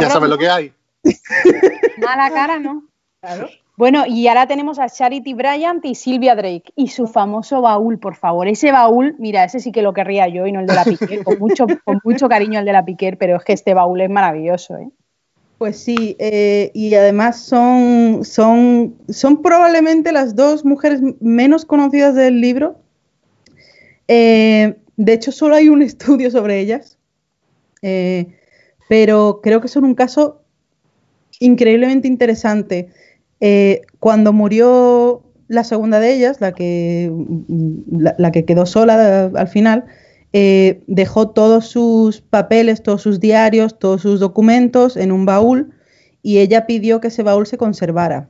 ya sabes lo que hay. Mala cara, ¿no? Claro. Bueno, y ahora tenemos a Charity Bryant y Sylvia Drake y su famoso baúl, por favor. Ese baúl, mira, ese sí que lo querría yo y no el de la Piquer, con mucho, con mucho cariño el de la Piquer, pero es que este baúl es maravilloso, ¿eh? Pues sí, eh, y además son, son, son probablemente las dos mujeres menos conocidas del libro. Eh, de hecho, solo hay un estudio sobre ellas, eh, pero creo que son un caso increíblemente interesante. Eh, cuando murió la segunda de ellas, la que, la, que quedó sola al final, eh, dejó todos sus papeles, todos sus diarios, todos sus documentos en un baúl y ella pidió que ese baúl se conservara.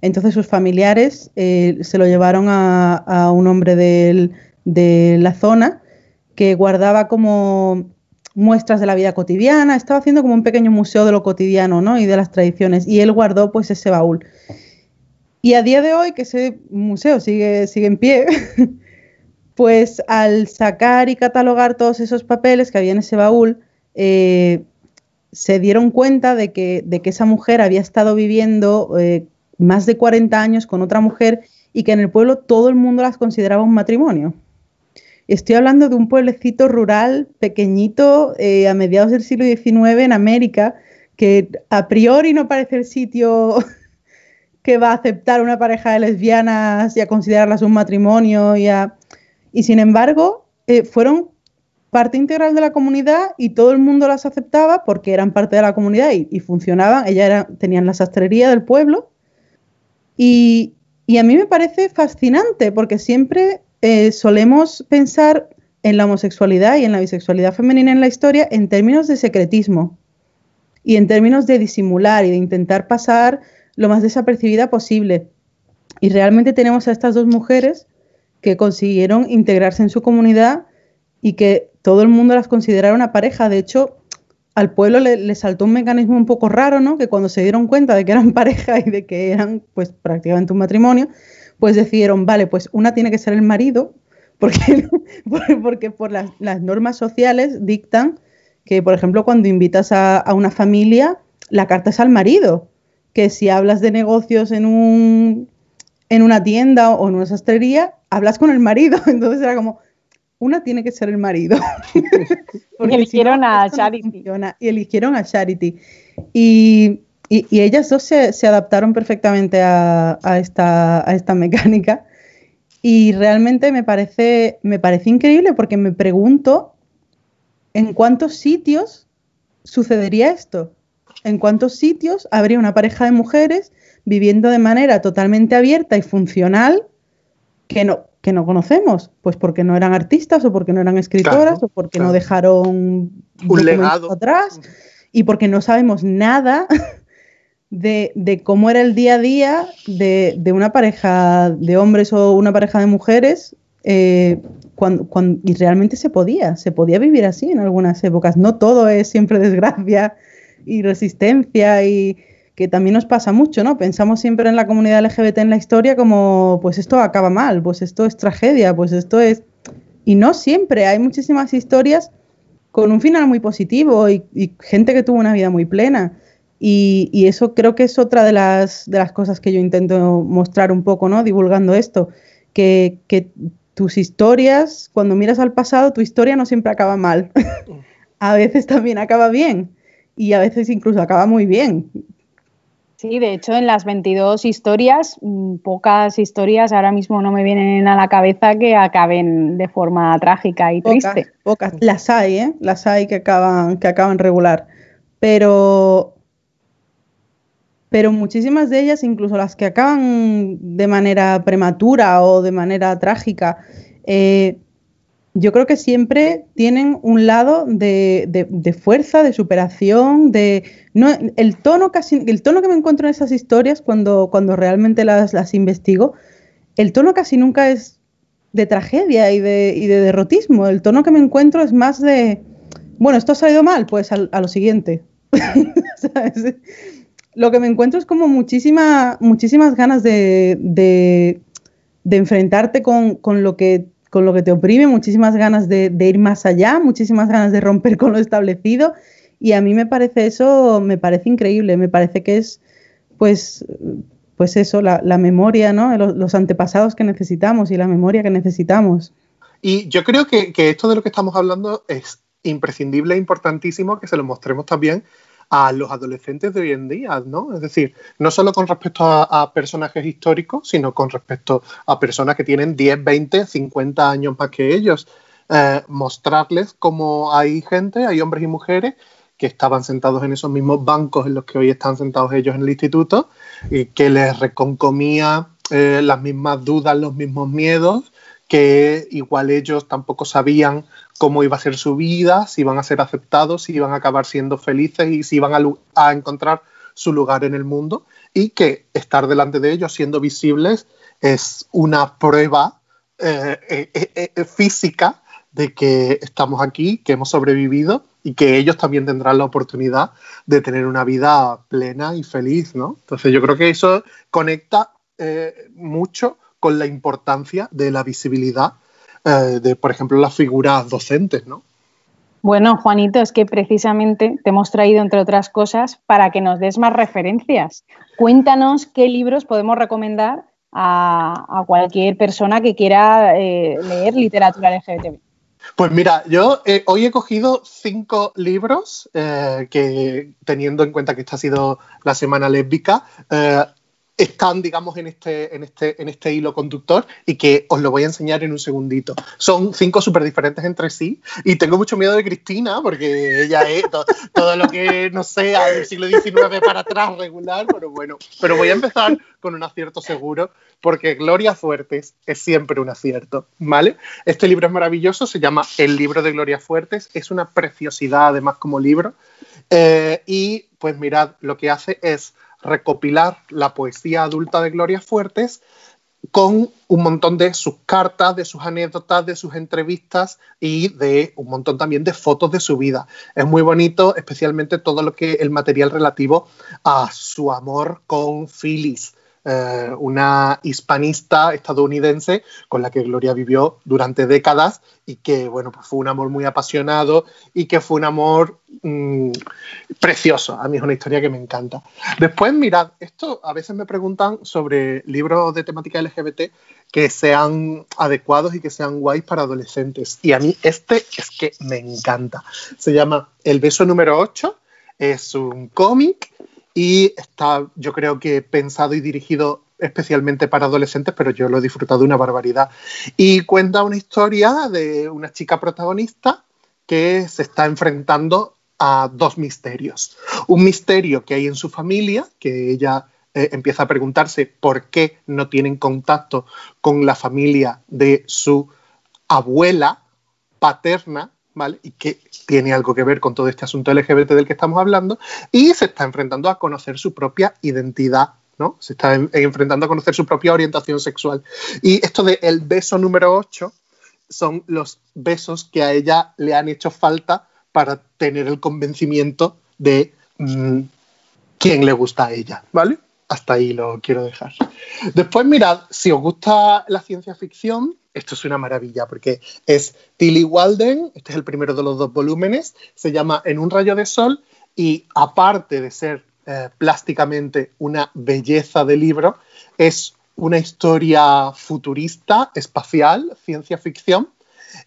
Entonces sus familiares eh, se lo llevaron a, un hombre de la zona que guardaba como muestras de la vida cotidiana, estaba haciendo como un pequeño museo de lo cotidiano, ¿no? Y de las tradiciones. Y él guardó pues ese baúl. Y a día de hoy, que ese museo sigue, sigue en pie, pues al sacar y catalogar todos esos papeles que había en ese baúl, eh, se dieron cuenta de que, de que, esa mujer había estado viviendo eh, más de 40 años con otra mujer y que en el pueblo todo el mundo las consideraba un matrimonio. Estoy hablando de un pueblecito rural pequeñito eh, a mediados del siglo XIX en América, que a priori no parece el sitio que va a aceptar una pareja de lesbianas y a considerarlas un matrimonio. Y, y sin embargo, eh, fueron parte integral de la comunidad y todo el mundo las aceptaba porque eran parte de la comunidad y, funcionaban. Ellas tenían la sastrería del pueblo. Y, y a mí me parece fascinante porque siempre eh, solemos pensar en la homosexualidad y en la bisexualidad femenina en la historia en términos de secretismo y en términos de disimular y de intentar pasar lo más desapercibida posible. Y realmente tenemos a estas dos mujeres que consiguieron integrarse en su comunidad y que todo el mundo las considerara una pareja. De hecho, al pueblo le, saltó un mecanismo un poco raro, ¿no? Que cuando se dieron cuenta de que eran pareja y de que eran, pues, prácticamente un matrimonio, pues decidieron, vale, pues una tiene que ser el marido, porque, porque por las, normas sociales dictan que, por ejemplo, cuando invitas a, una familia, la carta es al marido, que si hablas de negocios en, un, en una tienda o en una sastrería, hablas con el marido. Entonces era como, una tiene que ser el marido. y eligieron a Charity. y eligieron a Charity. Y y, ellas dos se, adaptaron perfectamente a, esta, mecánica. Y realmente me parece, me parece increíble porque me pregunto en cuántos sitios sucedería esto, en cuántos sitios habría una pareja de mujeres viviendo de manera totalmente abierta y funcional que no, que no conocemos, pues porque no eran artistas o porque no eran escritoras o porque no dejaron un legado. atrás y porque no sabemos nada de, cómo era el día a día de, una pareja de hombres o una pareja de mujeres eh, cuando, y realmente se podía, se podía vivir así en algunas épocas. No todo es siempre desgracia y resistencia y que también nos pasa mucho, ¿no? Pensamos siempre en la comunidad LGBT en la historia como, pues esto acaba mal, pues esto es tragedia, pues esto es... Y no siempre, hay muchísimas historias con un final muy positivo y gente que tuvo una vida muy plena. Y, eso creo que es otra de las, de las cosas que yo intento mostrar un poco, ¿no? Divulgando esto, que, tus historias, cuando miras al pasado, tu historia no siempre acaba mal. a veces también acaba bien y a veces incluso acaba muy bien. Sí, de hecho, en las 22 historias, mm, pocas historias ahora mismo no me vienen a la cabeza que acaben de forma trágica y triste. Pocas, las hay, ¿eh? Las hay que acaban, que acaban regular. Pero pero muchísimas de ellas, incluso las que acaban de manera prematura o de manera trágica, eh, yo creo que siempre tienen un lado de, fuerza, de superación, de el tono casi, el tono que me encuentro en esas historias cuando, cuando realmente las, las investigo, el tono casi nunca es de tragedia y de, y de derrotismo. El tono que me encuentro es más de, bueno, esto ha salido mal, pues a, a lo siguiente. ¿Sabes? Lo que me encuentro es como muchísima, muchísimas ganas de, de, enfrentarte con, lo que, con lo que te oprime, muchísimas ganas de, ir más allá, muchísimas ganas de romper con lo establecido. Y a mí me parece eso, me parece increíble, me parece que es pues, pues eso, la, memoria, ¿no? Los, antepasados que necesitamos y la memoria que necesitamos. Y yo creo que, esto de lo que estamos hablando es imprescindible e importantísimo que se lo mostremos también a los adolescentes de hoy en día, ¿no? Es decir, no solo con respecto a, personajes históricos, sino con respecto a personas que tienen 10, 20, 50 años más que ellos. Eh, mostrarles cómo hay gente, hay hombres y mujeres que estaban sentados en esos mismos bancos en los que hoy están sentados ellos en el instituto y que les reconcomía eh, las mismas dudas, los mismos miedos, que igual ellos tampoco sabían cómo iba a ser su vida, si iban a ser aceptados, si iban a acabar siendo felices y si iban a, encontrar su lugar en el mundo y que estar delante de ellos siendo visibles es una prueba eh, eh, eh, física de que estamos aquí, que hemos sobrevivido y que ellos también tendrán la oportunidad de tener una vida plena y feliz, ¿no? Entonces yo creo que eso conecta mucho con la importancia de la visibilidad eh, de, por ejemplo, las figuras docentes, ¿no? Bueno, Juanito, es que precisamente te hemos traído, entre otras cosas, para que nos des más referencias. Cuéntanos qué libros podemos recomendar a, cualquier persona que quiera eh, leer literatura LGBT. Pues mira, yo eh, hoy he cogido cinco libros que, teniendo en cuenta que esta ha sido la semana lésbica, están, digamos, en este, en, este, en este hilo conductor y que os lo voy a enseñar en un segundito. Son cinco súper diferentes entre sí y tengo mucho miedo de Cristina porque ella es todo lo que, no sé, del siglo XIX para atrás regular, pero bueno, pero voy a empezar con un acierto seguro porque Gloria Fuertes es siempre un acierto, ¿vale? Este libro es maravilloso, se llama El libro de Gloria Fuertes, es una preciosidad además como libro eh, y pues mirad, lo que hace es recopilar la poesía adulta de Gloria Fuertes con un montón de sus cartas, de sus anécdotas, de sus entrevistas y de un montón también de fotos de su vida. Es muy bonito, especialmente todo lo que el material relativo a su amor con Phyllis, eh, una hispanista estadounidense con la que Gloria vivió durante décadas y que, bueno, pues fue un amor muy apasionado y que fue un amor mm, precioso. A mí es una historia que me encanta. Después, mirad, esto a veces me preguntan sobre libros de temática LGBT que sean adecuados y que sean guays para adolescentes. Y a mí este es que me encanta. Se llama El beso número 8. Es un cómic y está, yo creo que pensado y dirigido especialmente para adolescentes, pero yo lo he disfrutado una barbaridad. Y cuenta una historia de una chica protagonista que se está enfrentando a dos misterios. Un misterio que hay en su familia, que ella eh, empieza a preguntarse por qué no tienen contacto con la familia de su abuela paterna, y que tiene algo que ver con todo este asunto LGBT del que estamos hablando, y se está enfrentando a conocer su propia identidad, ¿no? Se está enfrentando a conocer su propia orientación sexual. Y esto de el beso número 8 son los besos que a ella le han hecho falta para tener el convencimiento de mm, quién le gusta a ella, ¿vale? Hasta ahí lo quiero dejar. Después, mirad, si os gusta la ciencia ficción, esto es una maravilla porque es Tilly Walden, este es el primero de los dos volúmenes, se llama En un rayo de sol y aparte de ser eh, plásticamente una belleza de libro, es una historia futurista, espacial, ciencia ficción,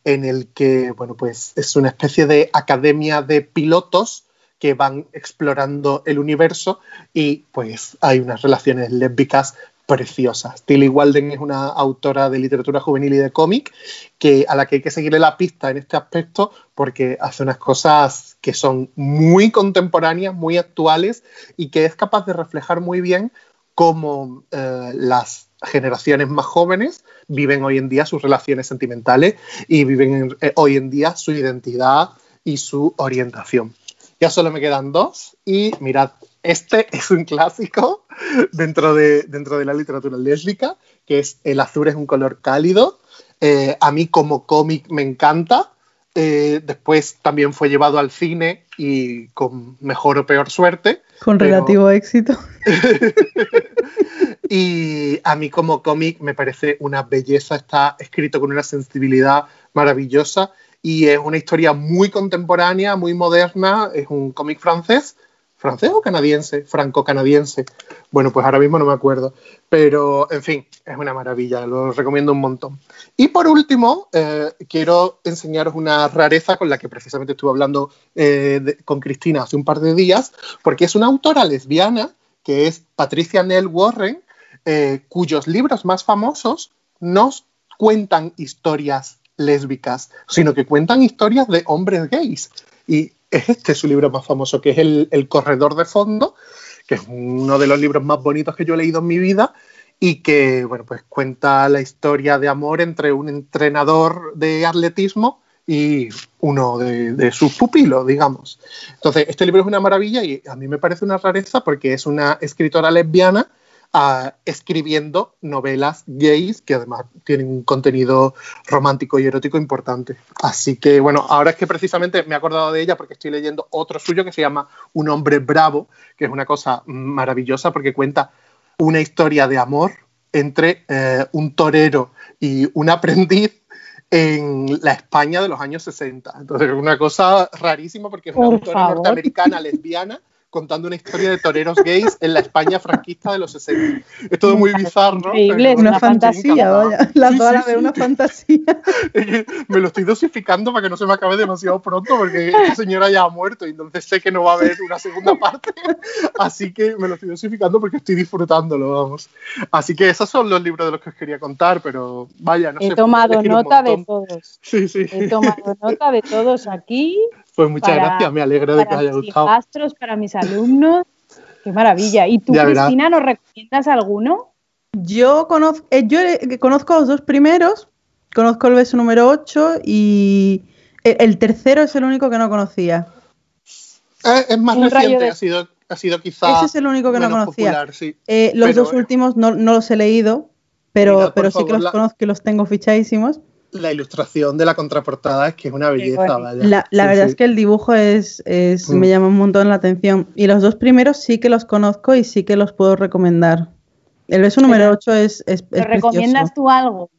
en el que, bueno, pues es una especie de academia de pilotos que van explorando el universo y pues hay unas relaciones lésbicas preciosas. Tilly Walden es una autora de literatura juvenil y de cómic que, a la que hay que seguirle la pista en este aspecto porque hace unas cosas que son muy contemporáneas, muy actuales y que es capaz de reflejar muy bien cómo eh, las generaciones más jóvenes viven hoy en día sus relaciones sentimentales y viven eh, hoy en día su identidad y su orientación. Ya solo me quedan dos y mirad, este es un clásico dentro de, dentro de la literatura lésbica, que es El azul es un color cálido. Eh, a mí como cómic me encanta. Eh, después también fue llevado al cine y con mejor o peor suerte. Con relativo éxito. y a mí como cómic me parece una belleza, está escrito con una sensibilidad maravillosa y es una historia muy contemporánea, muy moderna, es un cómic francés francés o canadiense, franco-canadiense. Bueno, pues ahora mismo no me acuerdo. Pero, en fin, es una maravilla, lo recomiendo un montón. Y por último, eh, quiero enseñaros una rareza con la que precisamente estuve hablando eh, con Cristina hace un par de días, porque es una autora lesbiana que es Patricia Nell Warren, eh, cuyos libros más famosos nos cuentan historias lésbicas, sino que cuentan historias de hombres gays. Y es este su libro más famoso, que es el, Corredor de Fondo, que es uno de los libros más bonitos que yo he leído en mi vida y que, bueno, pues cuenta la historia de amor entre un entrenador de atletismo y uno de, sus pupilos, digamos. Entonces, este libro es una maravilla y a mí me parece una rareza porque es una escritora lesbiana escribiendo novelas gays que además tienen un contenido romántico y erótico importante. Así que bueno, ahora es que precisamente me he acordado de ella porque estoy leyendo otro suyo que se llama Un hombre bravo, que es una cosa maravillosa porque cuenta una historia de amor entre eh, un torero y un aprendiz en la España de los años 60. Entonces es una cosa rarísima porque es una autora norteamericana lesbiana contando una historia de toreros gays en la España franquista de los 60. Es todo muy bizarro. Increíble, una fantasía, vaya. La sí, una fantasía. me lo estoy dosificando para que no se me acabe demasiado pronto porque esta señora ya ha muerto y entonces sé que no va a haber una segunda parte. Así que me lo estoy dosificando porque estoy disfrutándolo, vamos. Así que esos son los libros de los que os quería contar, pero vaya, no He tomado nota de todos. Sí, sí. He tomado nota de todos aquí pues muchas gracias, me alegro de que os haya gustado. Para para mis alumnos, qué maravilla. ¿Y tú, Cristina, nos recomiendas alguno? Yo conozco, eh, yo eh, conozco los dos primeros, conozco el beso número 8 y el, tercero es el único que no conocía. Eh, es más reciente, ha, sido, ha sido quizá. Ese es el único que no conocía. los dos últimos no, los he leído, pero, pero sí que los conozco y los tengo fichadísimos la ilustración de la contraportada es que es una belleza. La, verdad es que el dibujo es, mm. me llama un montón la atención. Y los dos primeros sí que los conozco y sí que los puedo recomendar. El beso número 8 es, es, recomiendas tú algo,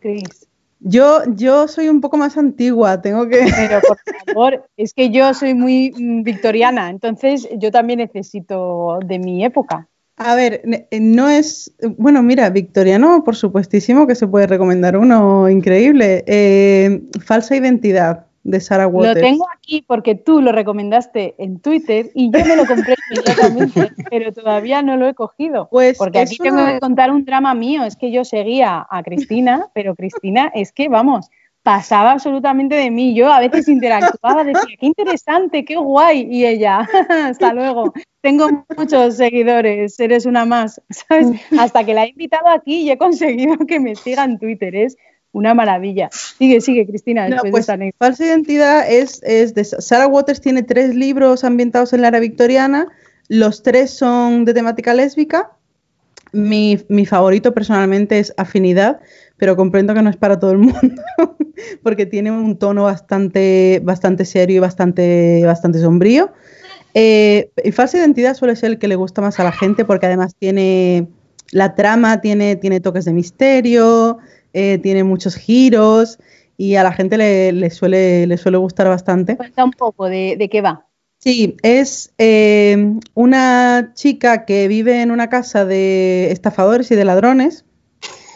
Chris? Yo, yo soy un poco más antigua, tengo que. Pero por favor, es que yo soy muy mm, victoriana, entonces yo también necesito de mi época. A ver, eh, no es. Bueno, mira, Victoriano, por supuestísimo que se puede recomendar uno increíble. Eh, falsa identidad de Sarah Waters. Lo tengo aquí porque tú lo recomendaste en Twitter y yo me lo compré inmediatamente, pero todavía no lo he cogido. Pues porque aquí tengo que contar un drama mío. Es que yo seguía a Cristina, pero Cristina es que, vamos, pasaba absolutamente de mí. Yo a veces interactuaba, decía, qué interesante, qué guay. Y ella, hasta luego. Tengo muchos seguidores, eres una más. Hasta que la he invitado aquí y he conseguido que me siga en Twitter. Es una maravilla. Sigue, sigue, Cristina. pues, Falsa Identidad es, es de Sarah Waters, tiene tres libros ambientados en la era victoriana. Los tres son de temática lésbica. Mi, mi favorito personalmente es Afinidad, pero comprendo que no es para todo el mundo, porque tiene un tono bastante, bastante serio y bastante, bastante sombrío. Eh, y falsa identidad suele ser el que le gusta más a la gente, porque además tiene la trama, tiene, tiene toques de misterio, eh, tiene muchos giros y a la gente le, suele, le suele gustar bastante. Cuenta un poco de, de qué va. Sí, es eh, una chica que vive en una casa de estafadores y de ladrones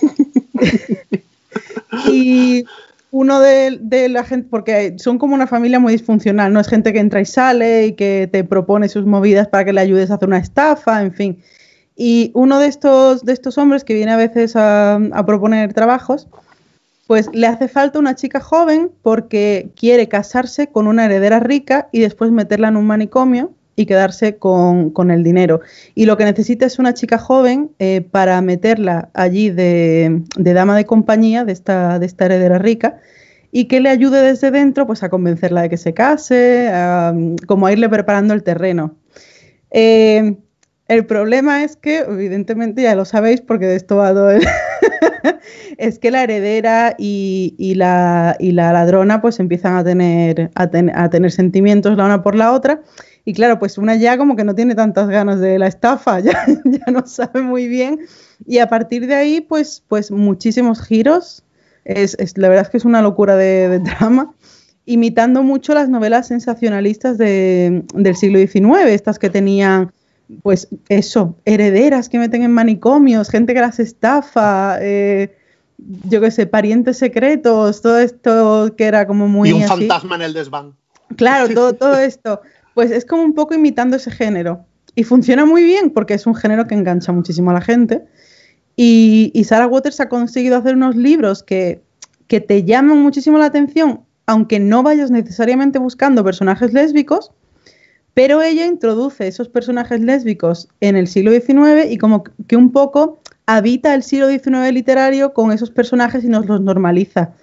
y uno de, la gente, porque son como una familia muy disfuncional, no es gente que entra y sale y que te propone sus movidas para que le ayudes a hacer una estafa, en fin. Y uno de estos, de estos hombres que viene a veces a, a proponer trabajos, pues le hace falta una chica joven porque quiere casarse con una heredera rica y después meterla en un manicomio y quedarse con, el dinero. Y lo que necesita es una chica joven eh, para meterla allí de, dama de compañía de esta, de esta heredera rica y que le ayude desde dentro pues, a convencerla de que se case, como a irle preparando el terreno. Eh, el problema es que, evidentemente, ya lo sabéis porque de esto va todo es que la heredera y, la, y, la, ladrona pues empiezan a tener, a, a tener sentimientos la una por la otra y claro, pues una ya como que no tiene tantas ganas de la estafa, ya, ya no sabe muy bien. Y a partir de ahí, pues, pues muchísimos giros. Es, la verdad es que es una locura de, drama. imitando mucho las novelas sensacionalistas del siglo XIX, estas que tenían, pues eso, herederas que meten en manicomios, gente que las estafa, eh, yo qué sé, parientes secretos, todo esto que era como muy... Y un fantasma en el desván. Claro, todo, todo esto. Pues es como un poco imitando ese género. Y funciona muy bien porque es un género que engancha muchísimo a la gente. Y, Sarah Waters ha conseguido hacer unos libros que, que te llaman muchísimo la atención, aunque no vayas necesariamente buscando personajes lésbicos, pero ella introduce esos personajes lésbicos en el siglo XIX y como que un poco habita el siglo XIX literario con esos personajes y nos los normaliza.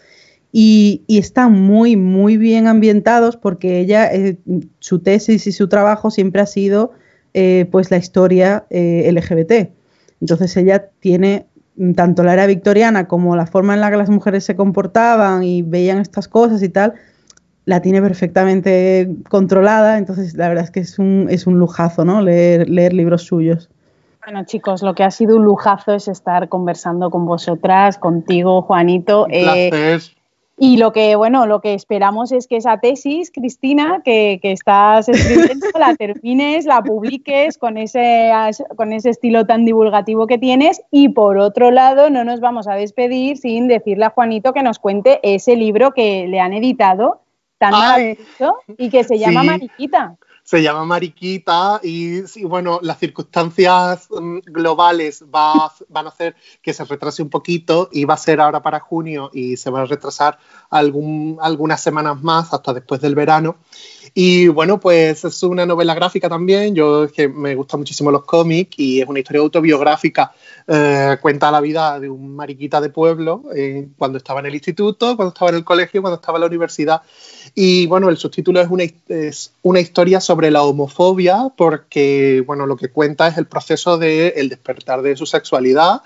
Y, están muy, muy bien ambientados porque ella, eh, su tesis y su trabajo siempre ha sido eh, pues la historia eh, LGBT. Entonces ella tiene tanto la era victoriana como la forma en la que las mujeres se comportaban y veían estas cosas y tal, la tiene perfectamente controlada. Entonces la verdad es que es un, es un lujazo, ¿no? Leer, leer libros suyos. Bueno, chicos, lo que ha sido un lujazo es estar conversando con vosotras, contigo, Juanito. Eh, y lo que, bueno, lo que esperamos es que esa tesis, Cristina, que, estás escribiendo, la termines, la publiques con ese, con ese estilo tan divulgativo que tienes. Y por otro lado, no nos vamos a despedir sin decirle a Juanito que nos cuente ese libro que le han editado tan maravilloso y que se llama Mariquita se llama Mariquita y, bueno, las circunstancias mm, globales van a hacer que se retrase un poquito y va a ser ahora para junio y se va a retrasar algún, algunas semanas más hasta después del verano. Y bueno, pues es una novela gráfica también. Yo es que me gustan muchísimo los cómics y es una historia autobiográfica. Eh, cuenta la vida de un mariquita de pueblo eh, cuando estaba en el instituto, cuando estaba en el colegio, cuando estaba en la universidad. Y bueno, el subtítulo es una, es una historia sobre la homofobia porque, bueno, lo que cuenta es el proceso del el despertar de su sexualidad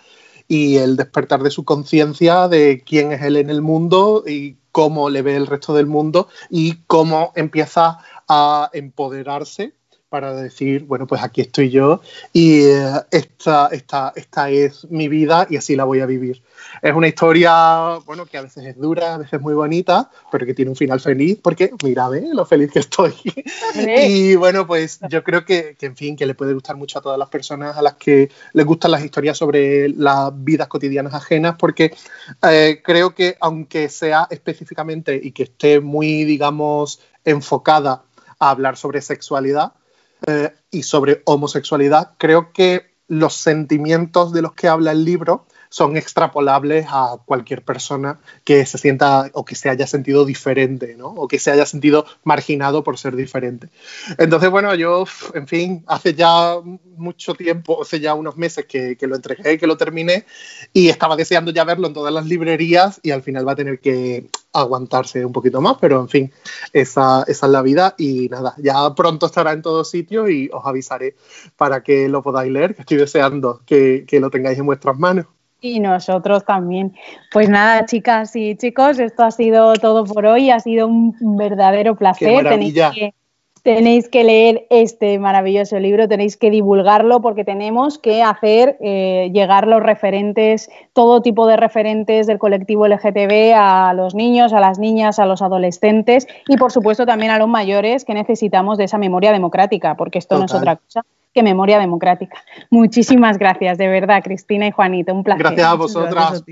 y el despertar de su conciencia de quién es él en el mundo y cómo le ve el resto del mundo y cómo empieza a empoderarse para decir, bueno, pues aquí estoy yo y eh, esta, esta, esta es mi vida y así la voy a vivir. Es una historia, bueno, que a veces es dura, a veces muy bonita, pero que tiene un final feliz, porque mírame lo feliz que estoy. y bueno, pues yo creo que, que, en fin, que le puede gustar mucho a todas las personas a las que les gustan las historias sobre las vidas cotidianas ajenas, porque eh, creo que aunque sea específicamente y que esté muy, digamos, enfocada a hablar sobre sexualidad, eh, y sobre homosexualidad, creo que los sentimientos de los que habla el libro son extrapolables a cualquier persona que se sienta o que se haya sentido diferente, ¿no? O que se haya sentido marginado por ser diferente. Entonces, bueno, yo, en fin, hace ya mucho tiempo, hace ya unos meses que, que lo entregué, que lo terminé, y estaba deseando ya verlo en todas las librerías y al final va a tener que aguantarse un poquito más, pero en fin, esa, esa, es la vida y nada, ya pronto estará en todos sitios y os avisaré para que lo podáis leer, que estoy deseando que, que lo tengáis en vuestras manos. Y nosotros también. Pues nada, chicas y chicos, esto ha sido todo por hoy. Ha sido un verdadero placer. Tenéis que, tenéis que, leer este maravilloso libro, tenéis que divulgarlo porque tenemos que hacer eh, llegar los referentes, todo tipo de referentes del colectivo LGTB a los niños, a las niñas, a los adolescentes y por supuesto también a los mayores que necesitamos de esa memoria democrática, porque esto no es otra cosa que memoria democrática. Muchísimas gracias, de verdad, Cristina y Juanito, un placer. Gracias a vosotras.